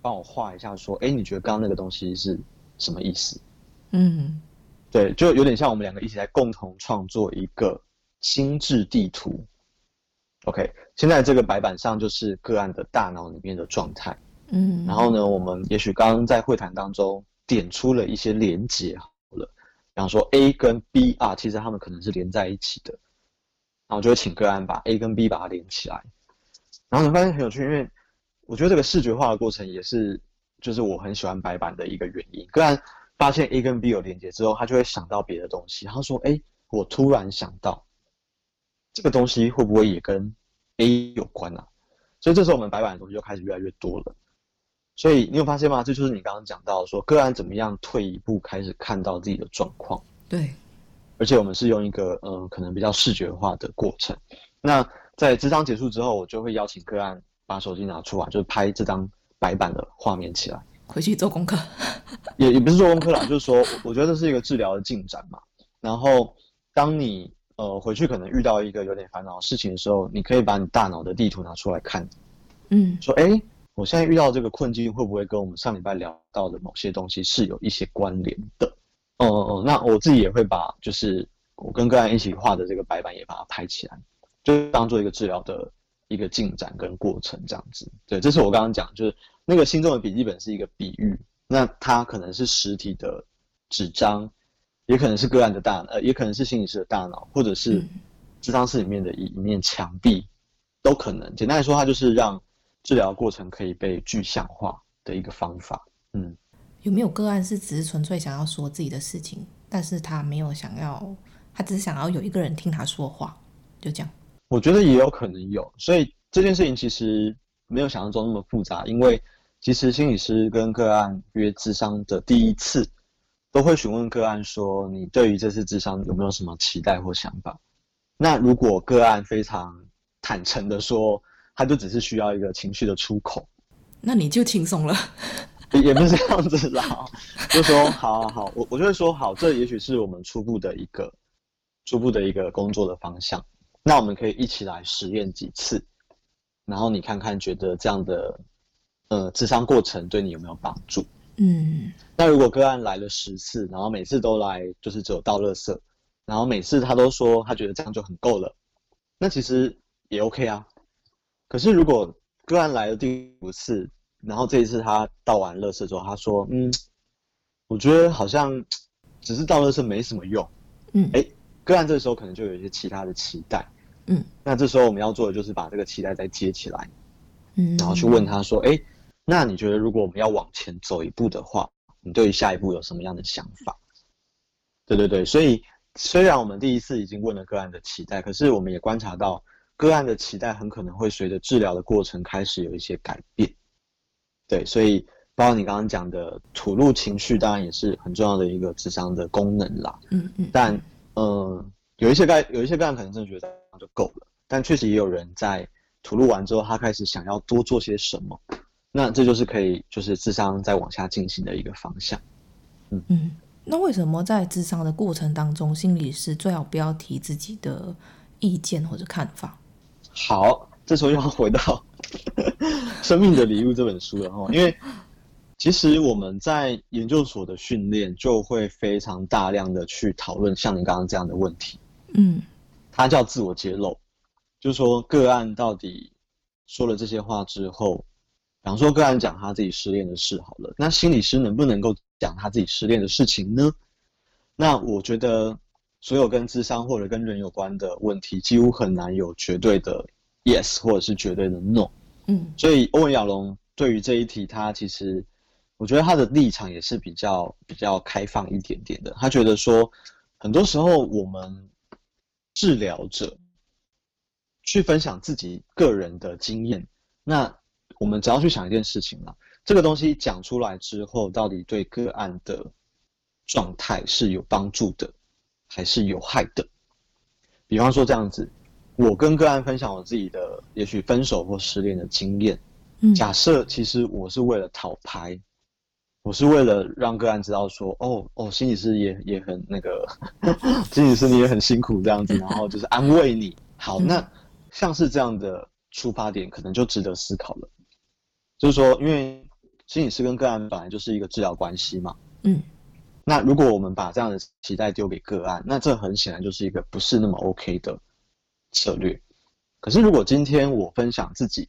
帮我画一下，说：“哎，你觉得刚刚那个东西是什么意思？”嗯，对，就有点像我们两个一起来共同创作一个心智地图。OK，现在这个白板上就是个案的大脑里面的状态。嗯，然后呢，我们也许刚刚在会谈当中点出了一些连结好了，比方说 A 跟 B 啊，其实他们可能是连在一起的，然后就会请个案把 A 跟 B 把它连起来。然后你发现很有趣，因为我觉得这个视觉化的过程也是，就是我很喜欢白板的一个原因。个案发现 A 跟 B 有连接之后，他就会想到别的东西。他说：“哎，我突然想到，这个东西会不会也跟 A 有关啊？”所以这时候我们白板的东西就开始越来越多了。所以你有发现吗？这就是你刚刚讲到说，个案怎么样退一步开始看到自己的状况。对，而且我们是用一个嗯，可能比较视觉化的过程。那在咨商结束之后，我就会邀请个案把手机拿出来，就是拍这张白板的画面起来，回去做功课。<laughs> 也也不是做功课啦，就是说，我觉得这是一个治疗的进展嘛。然后，当你呃回去可能遇到一个有点烦恼的事情的时候，你可以把你大脑的地图拿出来看，嗯，说，哎，我现在遇到这个困境，会不会跟我们上礼拜聊到的某些东西是有一些关联的？哦哦哦，那我自己也会把，就是我跟个案一起画的这个白板也把它拍起来。就当做一个治疗的一个进展跟过程这样子，对，这是我刚刚讲，就是那个心中的笔记本是一个比喻，那它可能是实体的纸张，也可能是个案的大，呃，也可能是心理师的大脑，或者是咨商室里面的一一面墙壁，都可能。简单来说，它就是让治疗过程可以被具象化的一个方法。嗯，有没有个案是只是纯粹想要说自己的事情，但是他没有想要，他只是想要有一个人听他说话，就这样。我觉得也有可能有，所以这件事情其实没有想象中那么复杂。因为其实心理师跟个案约智商的第一次，都会询问个案说：“你对于这次智商有没有什么期待或想法？”那如果个案非常坦诚的说，他就只是需要一个情绪的出口，那你就轻松了。也不是这样子啦，就说好好好，我我就会说好，这也许是我们初步的一个初步的一个工作的方向。那我们可以一起来实验几次，然后你看看觉得这样的呃智商过程对你有没有帮助？嗯，那如果个案来了十次，然后每次都来就是只有倒垃圾，然后每次他都说他觉得这样就很够了，那其实也 OK 啊。可是如果个案来了第五次，然后这一次他倒完垃圾之后，他说嗯，我觉得好像只是倒垃圾没什么用。嗯，哎。个案这时候可能就有一些其他的期待，嗯，那这时候我们要做的就是把这个期待再接起来，嗯，然后去问他说，哎，那你觉得如果我们要往前走一步的话，你对于下一步有什么样的想法？对对对，所以虽然我们第一次已经问了个案的期待，可是我们也观察到个案的期待很可能会随着治疗的过程开始有一些改变，对，所以包括你刚刚讲的吐露情绪，当然也是很重要的一个智商的功能啦，嗯嗯，但。嗯，有一些概，有一些个案可能真的觉得这样就够了，但确实也有人在吐露完之后，他开始想要多做些什么，那这就是可以就是智商再往下进行的一个方向。嗯嗯，那为什么在智商的过程当中，心理师最好不要提自己的意见或者看法？好，这时候又要回到 <laughs>《生命的礼物》这本书了哈，因为。其实我们在研究所的训练就会非常大量的去讨论像你刚刚这样的问题，嗯，它叫自我揭露，就是说个案到底说了这些话之后，比方说个案讲他自己失恋的事好了，那心理师能不能够讲他自己失恋的事情呢？那我觉得所有跟智商或者跟人有关的问题，几乎很难有绝对的 yes 或者是绝对的 no，嗯，所以欧文亚龙对于这一题，他其实。我觉得他的立场也是比较比较开放一点点的。他觉得说，很多时候我们治疗者去分享自己个人的经验，那我们只要去想一件事情嘛，这个东西讲出来之后，到底对个案的状态是有帮助的，还是有害的？比方说这样子，我跟个案分享我自己的，也许分手或失恋的经验。嗯，假设其实我是为了讨拍。我是为了让个案知道说，哦哦，心理师也也很那个，<laughs> 心理师你也很辛苦这样子，然后就是安慰你。好，那像是这样的出发点，可能就值得思考了。就是说，因为心理师跟个案本来就是一个治疗关系嘛，嗯，那如果我们把这样的期待丢给个案，那这很显然就是一个不是那么 OK 的策略。可是如果今天我分享自己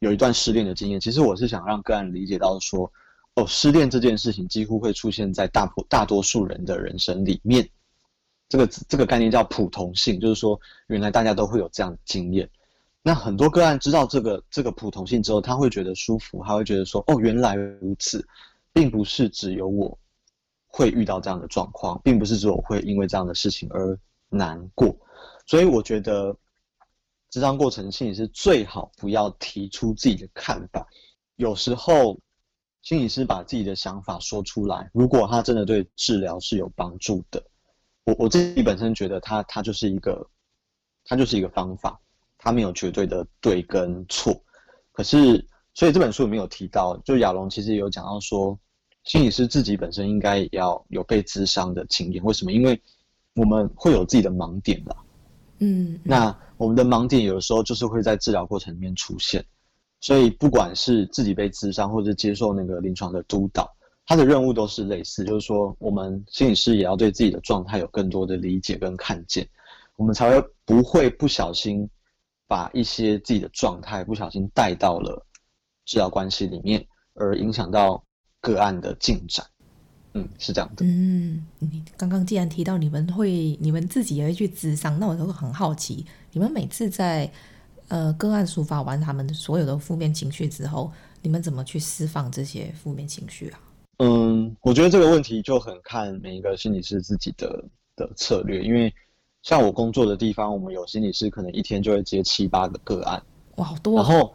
有一段失恋的经验，其实我是想让个案理解到说。哦，失恋这件事情几乎会出现在大普大多数人的人生里面，这个这个概念叫普同性，就是说原来大家都会有这样的经验。那很多个案知道这个这个普同性之后，他会觉得舒服，他会觉得说，哦，原来如此，并不是只有我会遇到这样的状况，并不是只有我会因为这样的事情而难过。所以我觉得，咨商过程性是最好不要提出自己的看法，有时候。心理师把自己的想法说出来，如果他真的对治疗是有帮助的，我我自己本身觉得他他就是一个，他就是一个方法，他没有绝对的对跟错。可是，所以这本书里面有提到，就亚龙其实有讲到说，心理师自己本身应该也要有被咨商的经验。为什么？因为我们会有自己的盲点啦。嗯，那我们的盲点有的时候就是会在治疗过程里面出现。所以，不管是自己被咨商，或者接受那个临床的督导，他的任务都是类似，就是说，我们心理师也要对自己的状态有更多的理解跟看见，我们才会不会不小心把一些自己的状态不小心带到了治疗关系里面，而影响到个案的进展。嗯，是这样的。嗯，你刚刚既然提到你们会，你们自己也会去咨商，那我都会很好奇，你们每次在。呃，个案抒发完他们所有的负面情绪之后，你们怎么去释放这些负面情绪啊？嗯，我觉得这个问题就很看每一个心理师自己的的策略，因为像我工作的地方，我们有心理师可能一天就会接七八个个案，哇，好多啊。然后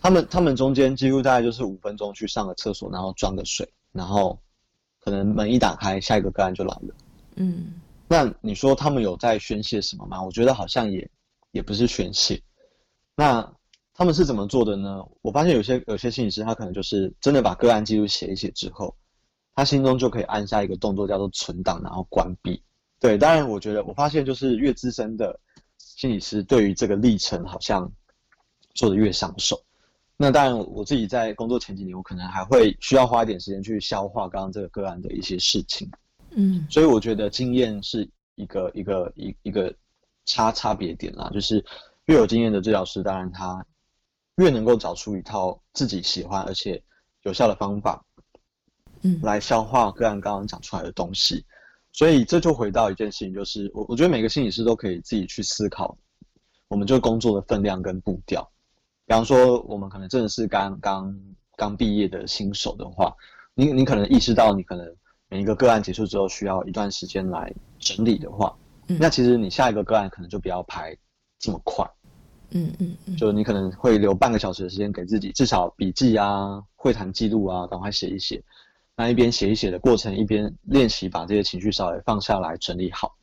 他们他们中间几乎大概就是五分钟去上个厕所，然后装个水，然后可能门一打开，下一个个案就来了。嗯，那你说他们有在宣泄什么吗？我觉得好像也也不是宣泄。那他们是怎么做的呢？我发现有些有些心理师，他可能就是真的把个案记录写一写之后，他心中就可以按下一个动作，叫做存档，然后关闭。对，当然，我觉得我发现就是越资深的心理师，对于这个历程好像做的越上手。那当然，我自己在工作前几年，我可能还会需要花一点时间去消化刚刚这个个案的一些事情。嗯，所以我觉得经验是一个一个一一个差差别点啦，就是。越有经验的治疗师，当然他越能够找出一套自己喜欢而且有效的方法，嗯，来消化个案刚刚讲出来的东西。所以这就回到一件事情，就是我我觉得每个心理师都可以自己去思考，我们这个工作的分量跟步调。比方说，我们可能真的是刚刚刚毕业的新手的话，你你可能意识到你可能每一个个案结束之后需要一段时间来整理的话，那其实你下一个个案可能就不要排这么快。嗯嗯，就你可能会留半个小时的时间给自己，至少笔记啊、会谈记录啊，赶快写一写。那一边写一写的过程，一边练习把这些情绪稍微放下来整理好，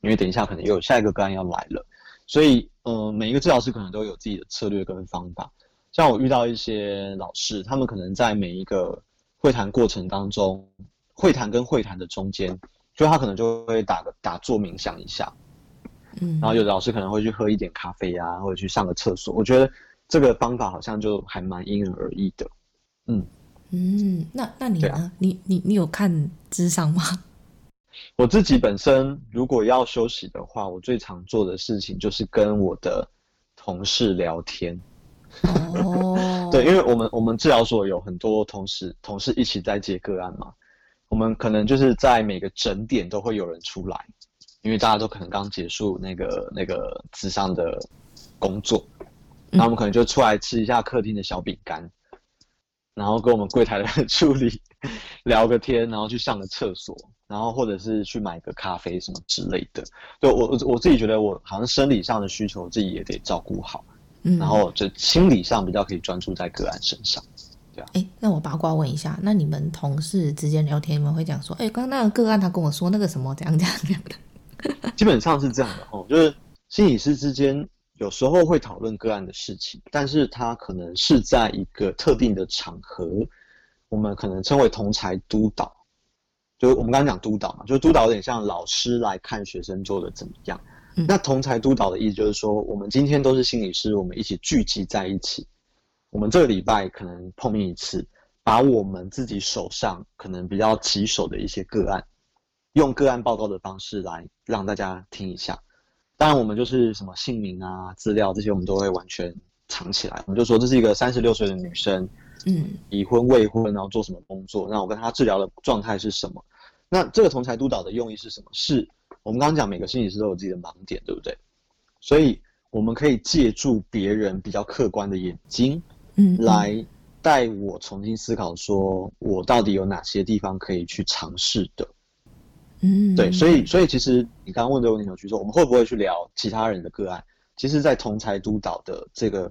因为等一下可能又有下一个个案要来了。所以，呃，每一个治疗师可能都有自己的策略跟方法。像我遇到一些老师，他们可能在每一个会谈过程当中，会谈跟会谈的中间，就他可能就会打个打坐冥想一下。嗯，然后有的老师可能会去喝一点咖啡啊，或者去上个厕所。我觉得这个方法好像就还蛮因人而异的。嗯嗯，那那你呢？啊、你你你有看智商吗？<laughs> 我自己本身如果要休息的话，我最常做的事情就是跟我的同事聊天。哦，<laughs> 对，因为我们我们治疗所有很多同事，同事一起在接个案嘛，我们可能就是在每个整点都会有人出来。因为大家都可能刚结束那个那个智商的工作，那我们可能就出来吃一下客厅的小饼干，然后跟我们柜台的 <laughs> 助理聊个天，然后去上个厕所，然后或者是去买个咖啡什么之类的。对，我我我自己觉得我好像生理上的需求自己也得照顾好，嗯，然后就心理上比较可以专注在个案身上。对啊，哎，那我八卦问一下，那你们同事之间聊天，你们会讲说，哎，刚刚那个个案他跟我说那个什么，怎样怎样怎样的？基本上是这样的哦，就是心理师之间有时候会讨论个案的事情，但是他可能是在一个特定的场合，我们可能称为同才督导，就是我们刚刚讲督导嘛，就是督导有点像老师来看学生做的怎么样。嗯、那同才督导的意思就是说，我们今天都是心理师，我们一起聚集在一起。我们这个礼拜可能碰面一次，把我们自己手上可能比较棘手的一些个案，用个案报告的方式来让大家听一下。当然，我们就是什么姓名啊、资料这些，我们都会完全藏起来。我们就说这是一个三十六岁的女生，嗯，已婚未婚，然后做什么工作？那我跟她治疗的状态是什么？那这个同侪督导的用意是什么？是我们刚刚讲每个心理师都有自己的盲点，对不对？所以我们可以借助别人比较客观的眼睛。嗯，来带我重新思考，说我到底有哪些地方可以去尝试的。嗯，对，所以，所以其实你刚刚问这个问题，有去说我们会不会去聊其他人的个案？其实，在同侪督导的这个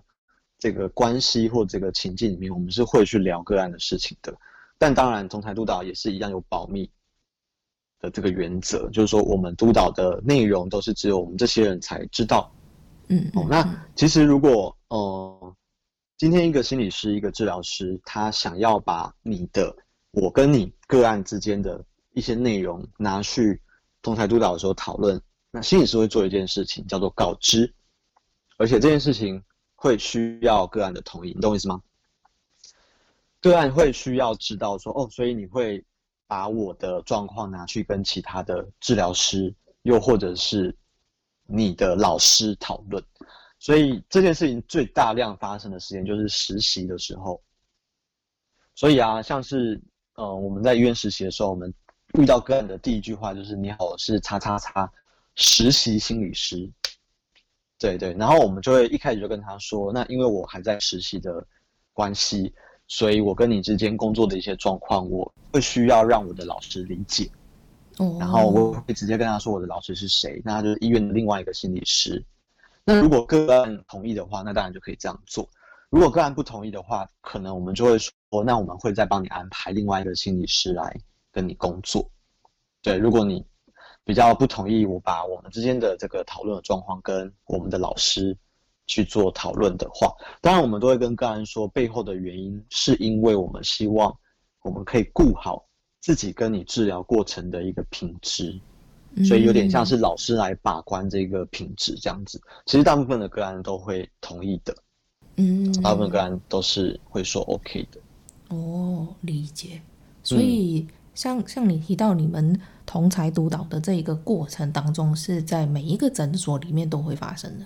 这个关系或这个情境里面，我们是会去聊个案的事情的。但当然，同侪督导也是一样有保密的这个原则，就是说我们督导的内容都是只有我们这些人才知道。嗯，哦，那其实如果呃。今天一个心理师，一个治疗师，他想要把你的我跟你个案之间的一些内容拿去同台督导的时候讨论，那心理师会做一件事情，叫做告知，而且这件事情会需要个案的同意，你懂我意思吗？个案会需要知道说，哦，所以你会把我的状况拿去跟其他的治疗师，又或者是你的老师讨论。所以这件事情最大量发生的时间就是实习的时候。所以啊，像是呃我们在医院实习的时候，我们遇到个案的第一句话就是“你好，我是叉叉叉实习心理师”。对对，然后我们就会一开始就跟他说：“那因为我还在实习的关系，所以我跟你之间工作的一些状况，我会需要让我的老师理解。哦，然后我会直接跟他说我的老师是谁，那他就是医院的另外一个心理师。”那如果个案同意的话，那当然就可以这样做。如果个案不同意的话，可能我们就会说，那我们会再帮你安排另外一个心理师来跟你工作。对，如果你比较不同意，我把我们之间的这个讨论的状况跟我们的老师去做讨论的话，当然我们都会跟个案说，背后的原因是因为我们希望我们可以顾好自己跟你治疗过程的一个品质。所以有点像是老师来把关这个品质这样子，其实大部分的个案都会同意的，嗯，大部分个案都是会说 OK 的。哦，理解。所以像、嗯、像你提到你们同侪督导的这一个过程当中，是在每一个诊所里面都会发生的。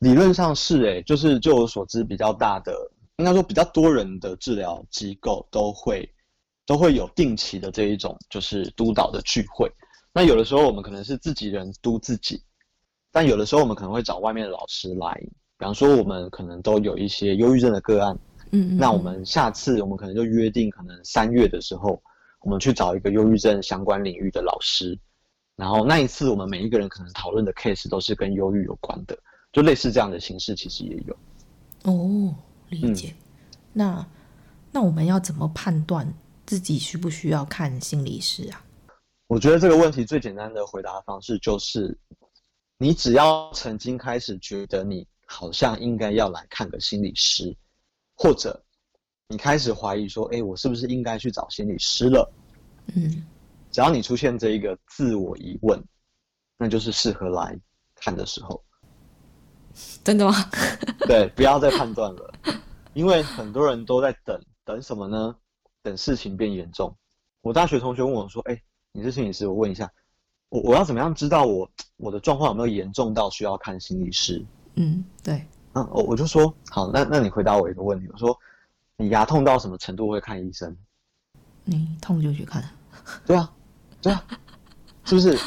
理论上是诶、欸，就是就我所知，比较大的，应该说比较多人的治疗机构都会都会有定期的这一种就是督导的聚会。那有的时候我们可能是自己人督自己，但有的时候我们可能会找外面的老师来，比方说我们可能都有一些忧郁症的个案，嗯，嗯，那我们下次我们可能就约定，可能三月的时候，我们去找一个忧郁症相关领域的老师，然后那一次我们每一个人可能讨论的 case 都是跟忧郁有关的，就类似这样的形式，其实也有。哦，理解。嗯、那那我们要怎么判断自己需不需要看心理师啊？我觉得这个问题最简单的回答方式就是，你只要曾经开始觉得你好像应该要来看个心理师，或者你开始怀疑说，哎，我是不是应该去找心理师了？嗯，只要你出现这一个自我疑问，那就是适合来看的时候。真的吗？<laughs> 对，不要再判断了，因为很多人都在等，等什么呢？等事情变严重。我大学同学问我说，哎。你是心理师，我问一下，我我要怎么样知道我我的状况有没有严重到需要看心理师？嗯，对，嗯，我我就说好，那那你回答我一个问题，我说你牙痛到什么程度会看医生？你痛就去看。对啊，对啊，<laughs> 是不是？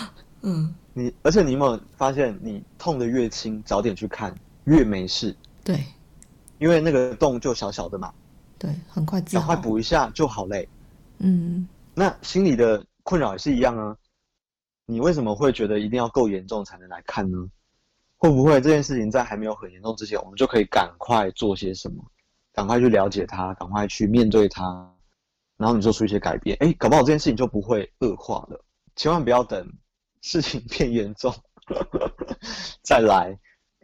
嗯，你而且你有没有发现，你痛的越轻，早点去看越没事。对，因为那个洞就小小的嘛。对，很快赶快补一下就好嘞。嗯。那心理的困扰也是一样啊。你为什么会觉得一定要够严重才能来看呢？会不会这件事情在还没有很严重之前，我们就可以赶快做些什么，赶快去了解它，赶快去面对它，然后你做出一些改变？哎，搞不好这件事情就不会恶化了。千万不要等事情变严重 <laughs> 再来。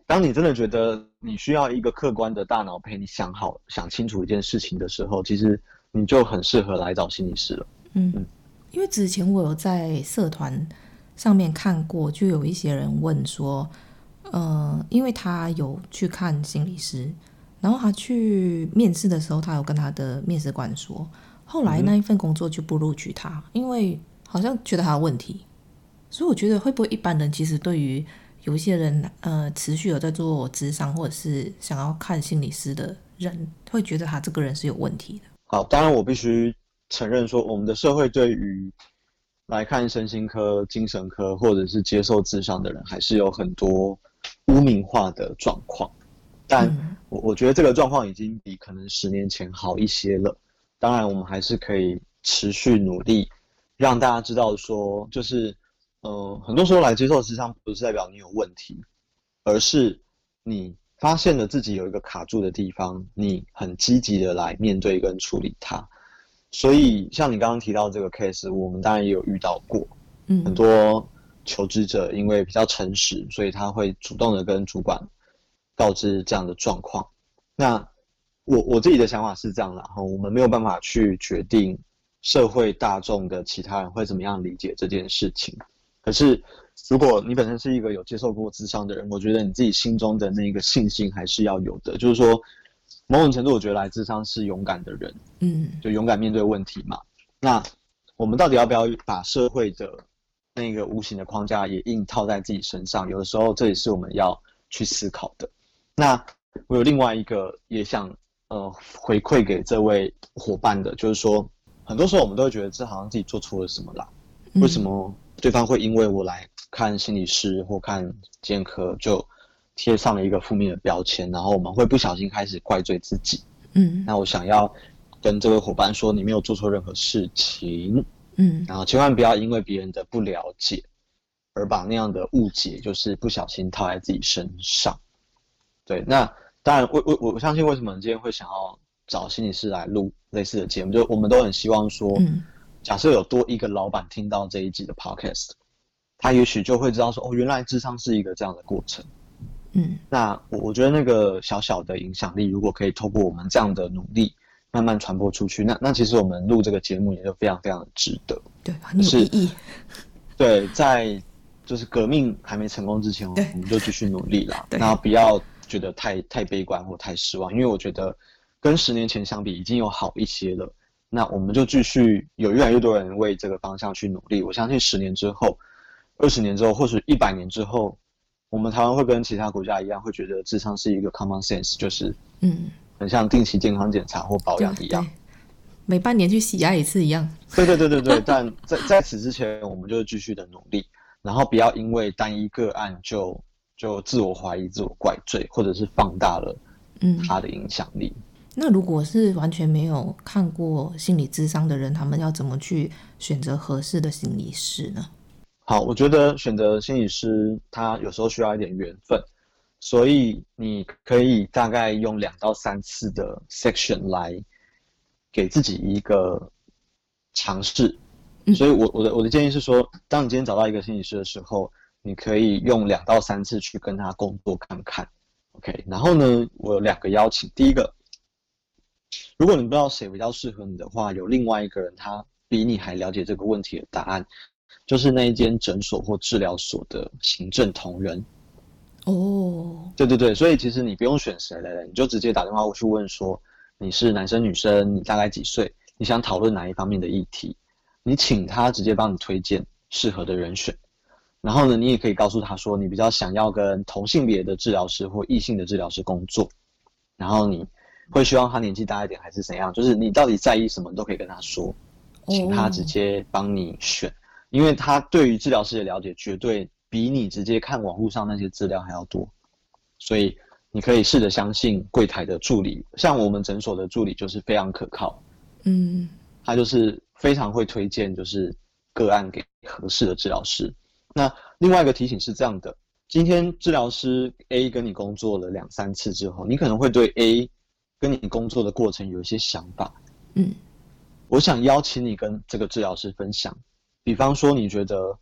当你真的觉得你需要一个客观的大脑陪你想好、想清楚一件事情的时候，其实你就很适合来找心理师了。嗯，因为之前我有在社团。上面看过，就有一些人问说，呃，因为他有去看心理师，然后他去面试的时候，他有跟他的面试官说，后来那一份工作就不录取他，因为好像觉得他有问题。所以我觉得会不会一般人其实对于有一些人，呃，持续有在做智商或者是想要看心理师的人，会觉得他这个人是有问题的。好，当然我必须承认说，我们的社会对于来看身心科、精神科，或者是接受智商的人，还是有很多污名化的状况。但我我觉得这个状况已经比可能十年前好一些了。当然，我们还是可以持续努力，让大家知道说，就是，呃，很多时候来接受咨商，不是代表你有问题，而是你发现了自己有一个卡住的地方，你很积极的来面对跟处理它。所以，像你刚刚提到这个 case，我们当然也有遇到过，嗯，很多求职者因为比较诚实，所以他会主动的跟主管告知这样的状况。那我我自己的想法是这样的哈，我们没有办法去决定社会大众的其他人会怎么样理解这件事情。可是，如果你本身是一个有接受过智商的人，我觉得你自己心中的那个信心还是要有的，就是说。某种程度，我觉得来智商是勇敢的人，嗯，就勇敢面对问题嘛。那我们到底要不要把社会的那个无形的框架也硬套在自己身上？有的时候，这也是我们要去思考的。那我有另外一个也想呃回馈给这位伙伴的，就是说，很多时候我们都会觉得这好像自己做错了什么啦。为什么对方会因为我来看心理师或看健科就？贴上了一个负面的标签，然后我们会不小心开始怪罪自己。嗯，那我想要跟这位伙伴说，你没有做错任何事情。嗯，然后千万不要因为别人的不了解而把那样的误解，就是不小心套在自己身上。对，那当然，我我我相信为什么你今天会想要找心理师来录类似的节目，就我们都很希望说，嗯，假设有多一个老板听到这一集的 podcast，他也许就会知道说，哦，原来智商是一个这样的过程。嗯，那我我觉得那个小小的影响力，如果可以透过我们这样的努力慢慢传播出去，那那其实我们录这个节目也就非常非常的值得。对，很有意义。对，在就是革命还没成功之前，我们就继续努力啦。然后不要觉得太太悲观或太失望，因为我觉得跟十年前相比已经有好一些了。那我们就继续有越来越多人为这个方向去努力。我相信十年之后、二十年之后，或许一百年之后。我们台湾会跟其他国家一样，会觉得智商是一个 common sense，就是嗯，很像定期健康检查或保养一样，每半年去洗牙一次一样。对对对对对，<laughs> 但在在此之前，我们就继续的努力，然后不要因为单一个案就就自我怀疑、自我怪罪，或者是放大了嗯他的影响力。嗯。那如果是完全没有看过心理智商的人，他们要怎么去选择合适的心理师呢？好，我觉得选择心理师，他有时候需要一点缘分，所以你可以大概用两到三次的 section 来给自己一个尝试。所以我我的我的建议是说，当你今天找到一个心理师的时候，你可以用两到三次去跟他工作看看，OK？然后呢，我有两个邀请，第一个，如果你不知道谁比较适合你的话，有另外一个人他比你还了解这个问题的答案。就是那一间诊所或治疗所的行政同仁。哦，对对对，所以其实你不用选谁来了，你就直接打电话过去问说，你是男生女生，你大概几岁，你想讨论哪一方面的议题，你请他直接帮你推荐适合的人选。然后呢，你也可以告诉他说，你比较想要跟同性别的治疗师或异性的治疗师工作。然后你会希望他年纪大一点还是怎样？就是你到底在意什么，你都可以跟他说，请他直接帮你选。因为他对于治疗师的了解绝对比你直接看网络上那些资料还要多，所以你可以试着相信柜台的助理，像我们诊所的助理就是非常可靠，嗯，他就是非常会推荐，就是个案给合适的治疗师。那另外一个提醒是这样的：今天治疗师 A 跟你工作了两三次之后，你可能会对 A 跟你工作的过程有一些想法。嗯，我想邀请你跟这个治疗师分享。比方说，你觉得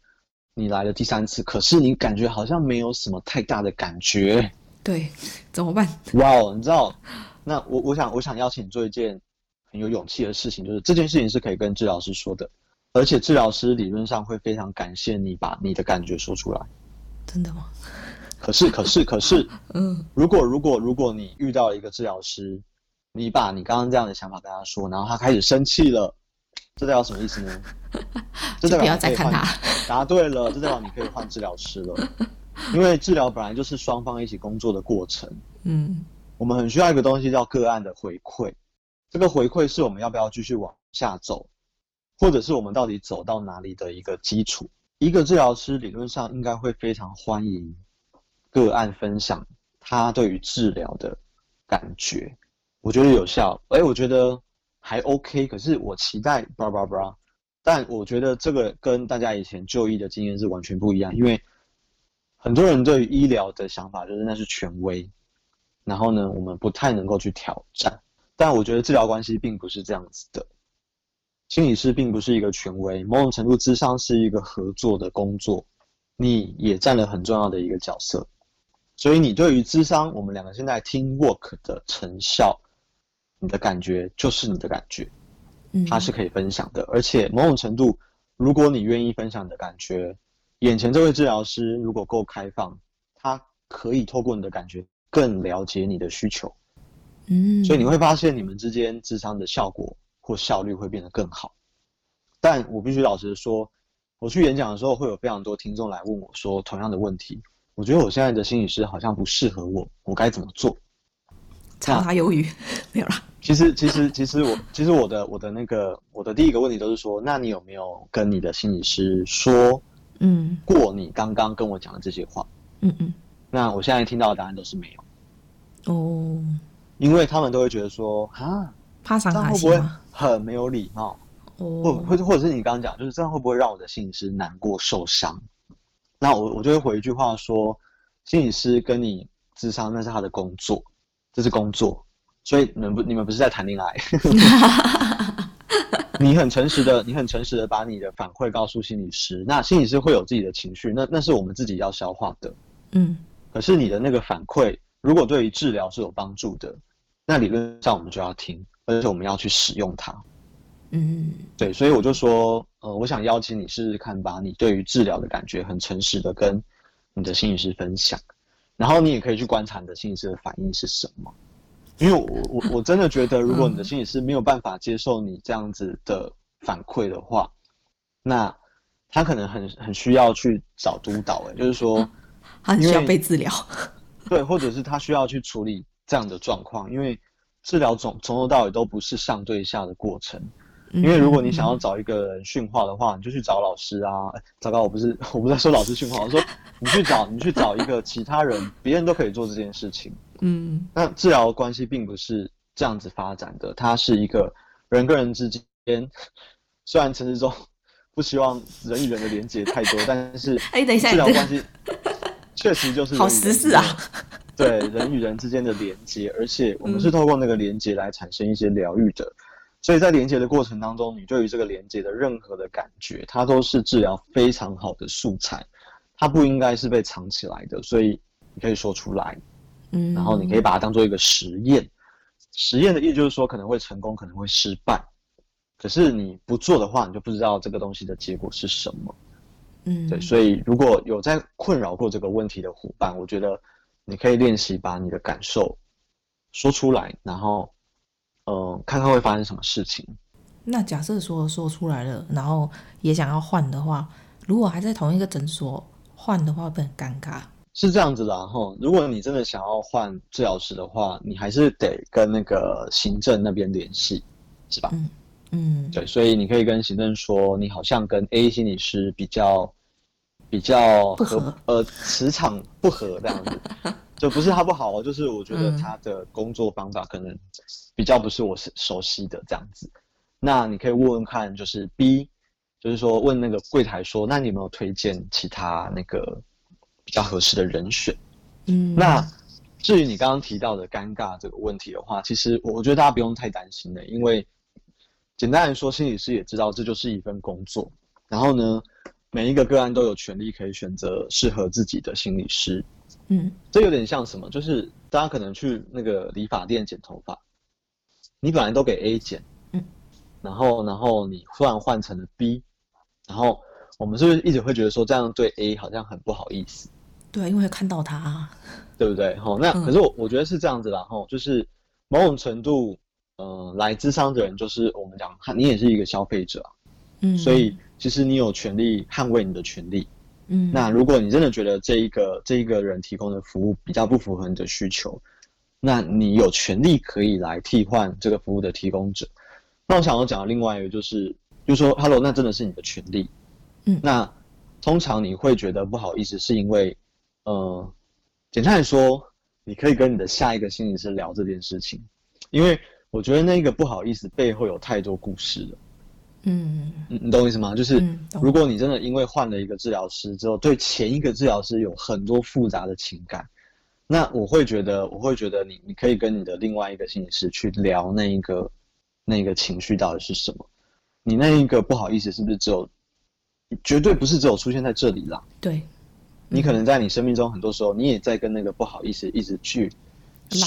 你来了第三次，可是你感觉好像没有什么太大的感觉。对，怎么办？哇哦，你知道，那我我想我想邀请你做一件很有勇气的事情，就是这件事情是可以跟治疗师说的，而且治疗师理论上会非常感谢你把你的感觉说出来。真的吗？可是可是可是，<laughs> 嗯，如果如果如果你遇到了一个治疗师，你把你刚刚这样的想法跟他说，然后他开始生气了。这代表什么意思呢？<laughs> 这代表不要再看他。答对了，这代表你可以换治疗师了。<laughs> 因为治疗本来就是双方一起工作的过程。嗯，我们很需要一个东西叫个案的回馈。这个回馈是我们要不要继续往下走，或者是我们到底走到哪里的一个基础。一个治疗师理论上应该会非常欢迎个案分享他对于治疗的感觉。我觉得有效。哎，我觉得。还 OK，可是我期待叭叭叭，但我觉得这个跟大家以前就医的经验是完全不一样，因为很多人对于医疗的想法就是那是权威，然后呢，我们不太能够去挑战。但我觉得治疗关系并不是这样子的，心理师并不是一个权威，某种程度智商是一个合作的工作，你也占了很重要的一个角色，所以你对于智商，我们两个现在 team work 的成效。你的感觉就是你的感觉，它是可以分享的，嗯、而且某种程度，如果你愿意分享你的感觉，眼前这位治疗师如果够开放，他可以透过你的感觉更了解你的需求，嗯，所以你会发现你们之间智商的效果或效率会变得更好。但我必须老实说，我去演讲的时候，会有非常多听众来问我说同样的问题，我觉得我现在的心理师好像不适合我，我该怎么做？查他鱿鱼没有啦。其实，其实，其实我，其实我的，我的那个，我的第一个问题都是说，那你有没有跟你的心理师说，嗯，过你刚刚跟我讲的这些话？嗯嗯。那我现在听到的答案都是没有。哦。因为他们都会觉得说，啊，怕伤害，会不会很没有礼貌？哦。或或者或者是你刚刚讲，就是这样会不会让我的心理师难过受伤？那我我就会回一句话说，心理师跟你咨商那是他的工作。这是工作，所以你们不，你们不是在谈恋爱。<laughs> 你很诚实的，你很诚实的把你的反馈告诉心理师，那心理师会有自己的情绪，那那是我们自己要消化的。嗯，可是你的那个反馈，如果对于治疗是有帮助的，那理论上我们就要听，而且我们要去使用它。嗯，对，所以我就说，呃，我想邀请你试试看，把你对于治疗的感觉很诚实的跟你的心理师分享。然后你也可以去观察你的心理师的反应是什么，因为我我我真的觉得，如果你的心理师没有办法接受你这样子的反馈的话，那他可能很很需要去找督导，诶，就是说，<laughs> 他很需要被治疗，对，或者是他需要去处理这样的状况，因为治疗从从头到尾都不是上对下的过程。因为如果你想要找一个人训话的话，你就去找老师啊！糟糕，我不是我不是在说老师训话，我说 <laughs> 你去找你去找一个其他人，别人都可以做这件事情。嗯，那治疗关系并不是这样子发展的，它是一个人跟人之间，虽然陈时中不希望人与人的连接太多，但是哎，等一下，治疗关系确实就是好实事啊！<laughs> 对人与人之间的连接，<laughs> 而且我们是透过那个连接来产生一些疗愈的。所以在连接的过程当中，你对于这个连接的任何的感觉，它都是治疗非常好的素材，它不应该是被藏起来的。所以你可以说出来，嗯，然后你可以把它当做一个实验。实验的意思就是说可能会成功，可能会失败。可是你不做的话，你就不知道这个东西的结果是什么。嗯，对。所以如果有在困扰过这个问题的伙伴，我觉得你可以练习把你的感受说出来，然后。呃，看看会发生什么事情。那假设说说出来了，然后也想要换的话，如果还在同一个诊所换的话，会很尴尬？是这样子的哈。如果你真的想要换治疗师的话，你还是得跟那个行政那边联系，是吧？嗯嗯，对，所以你可以跟行政说，你好像跟 A 心理师比较比较合，合呃，磁场不合这样子。<laughs> 就不是他不好哦，就是我觉得他的工作方法可能比较不是我熟悉的这样子。那你可以问问看，就是 B，就是说问那个柜台说，那你有没有推荐其他那个比较合适的人选？嗯，那至于你刚刚提到的尴尬这个问题的话，其实我觉得大家不用太担心的，因为简单来说，心理师也知道这就是一份工作。然后呢，每一个个案都有权利可以选择适合自己的心理师。嗯，这有点像什么？就是大家可能去那个理发店剪头发，你本来都给 A 剪，嗯，然后然后你突然换成了 B，然后我们是不是一直会觉得说这样对 A 好像很不好意思？对，因为看到他，对不对？齁，那可是我我觉得是这样子啦，齁，就是某种程度，呃，来智商的人就是我们讲，你也是一个消费者，嗯，所以其实你有权利捍卫你的权利。嗯，那如果你真的觉得这一个这一个人提供的服务比较不符合你的需求，那你有权利可以来替换这个服务的提供者。那我想要讲的另外一个就是，就是说，Hello，那真的是你的权利。嗯，那通常你会觉得不好意思，是因为，呃，简单来说，你可以跟你的下一个心理师聊这件事情，因为我觉得那个不好意思背后有太多故事了。嗯，你你懂我意思吗？就是如果你真的因为换了一个治疗师之后，对前一个治疗师有很多复杂的情感，那我会觉得，我会觉得你你可以跟你的另外一个心理师去聊那一个那个情绪到底是什么。你那一个不好意思是不是只有，绝对不是只有出现在这里啦？对，你可能在你生命中很多时候，你也在跟那个不好意思一直去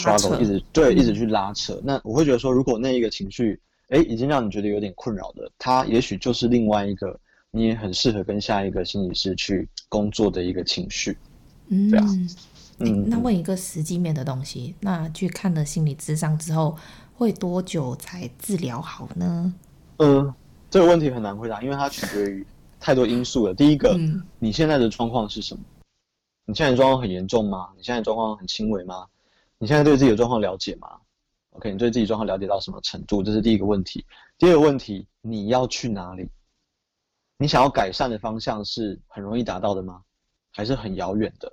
拉扯，一直对，一直去拉扯。那我会觉得说，如果那一个情绪。哎，已经让你觉得有点困扰的，他也许就是另外一个你也很适合跟下一个心理师去工作的一个情绪。嗯，对啊。嗯，那问一个实际面的东西，那去看了心理咨商之后，会多久才治疗好呢？嗯，这个问题很难回答，因为它取决于太多因素了。第一个，嗯，你现在的状况是什么？你现在的状况很严重吗？你现在的状况很轻微吗？你现在对自己的状况了解吗？OK，你对自己状况了解到什么程度？这是第一个问题。第二个问题，你要去哪里？你想要改善的方向是很容易达到的吗？还是很遥远的？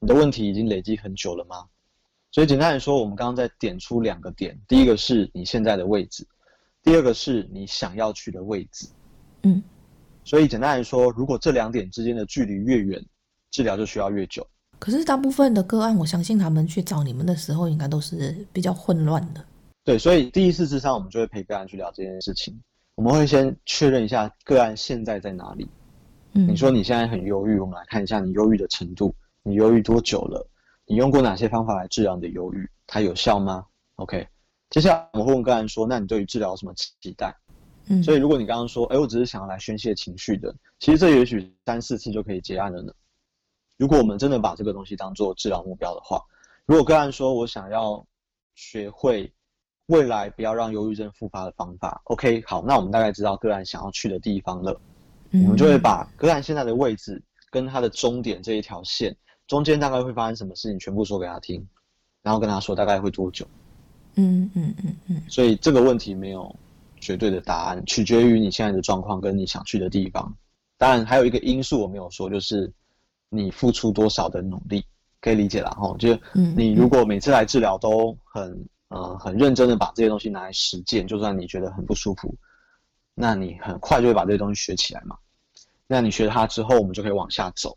你的问题已经累积很久了吗？所以简单来说，我们刚刚在点出两个点：第一个是你现在的位置，第二个是你想要去的位置。嗯，所以简单来说，如果这两点之间的距离越远，治疗就需要越久。可是大部分的个案，我相信他们去找你们的时候，应该都是比较混乱的。对，所以第一次智商，我们就会陪个案去聊这件事情。我们会先确认一下个案现在在哪里。嗯，你说你现在很忧郁，我们来看一下你忧郁的程度，你忧郁多久了？你用过哪些方法来治疗你的忧郁？它有效吗？OK，接下来我们会问个案说，那你对于治疗有什么期待？嗯，所以如果你刚刚说，哎，我只是想要来宣泄情绪的，其实这也许三四次就可以结案了呢。如果我们真的把这个东西当做治疗目标的话，如果个案说我想要学会未来不要让忧郁症复发的方法，OK，好，那我们大概知道个案想要去的地方了，嗯、我们就会把个案现在的位置跟他的终点这一条线中间大概会发生什么事情全部说给他听，然后跟他说大概会多久。嗯嗯嗯嗯。所以这个问题没有绝对的答案，取决于你现在的状况跟你想去的地方。当然还有一个因素我没有说，就是。你付出多少的努力，可以理解了哈。就是你如果每次来治疗都很呃很认真的把这些东西拿来实践，就算你觉得很不舒服，那你很快就会把这些东西学起来嘛。那你学它之后，我们就可以往下走，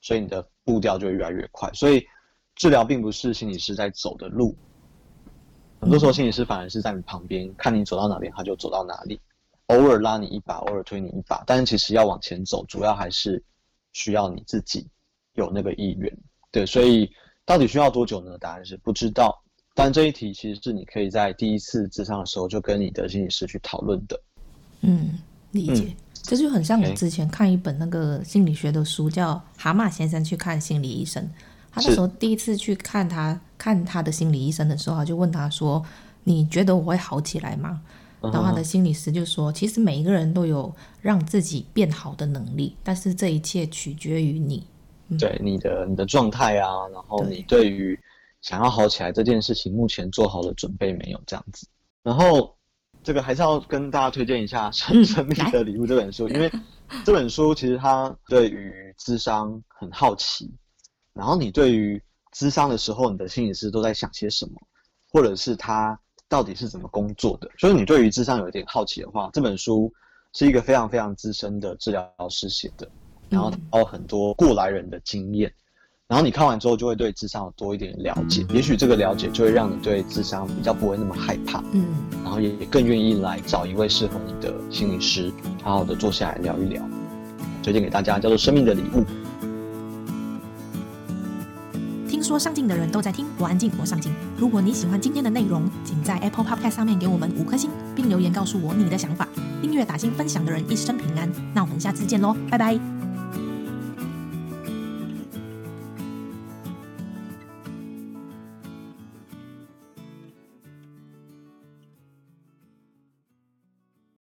所以你的步调就会越来越快。所以治疗并不是心理师在走的路，很多时候心理师反而是在你旁边，看你走到哪边他就走到哪里，偶尔拉你一把，偶尔推你一把，但是其实要往前走，主要还是。需要你自己有那个意愿，对，所以到底需要多久呢？答案是不知道。但这一题其实是你可以在第一次咨商的时候就跟你的心理师去讨论的。嗯，理解。嗯、这就很像我之前看一本那个心理学的书，叫《蛤蟆先生去看心理医生》。他那时候第一次去看他看他的心理医生的时候，他就问他说：“你觉得我会好起来吗？”然后他的心理师就说：“其实每一个人都有让自己变好的能力，但是这一切取决于你，嗯、对你的你的状态啊，然后你对于想要好起来这件事情，目前做好了准备没有？这样子。然后这个还是要跟大家推荐一下《生生命的礼物》这本书，嗯、因为这本书其实它对于智商很好奇，然后你对于智商的时候，你的心理师都在想些什么，或者是他。到底是怎么工作的？所以你对于智商有一点好奇的话，这本书是一个非常非常资深的治疗师写的，然后还有很多过来人的经验，然后你看完之后就会对智商有多一点了解，也许这个了解就会让你对智商比较不会那么害怕，嗯，然后也也更愿意来找一位适合你的心理师，好好的坐下来聊一聊。推荐给大家叫做《生命的礼物》。说上进的人都在听，我安静，我上进。如果你喜欢今天的内容，请在 Apple Podcast 上面给我们五颗星，并留言告诉我你的想法。订阅、打星、分享的人一生平安。那我们下次见喽，拜拜。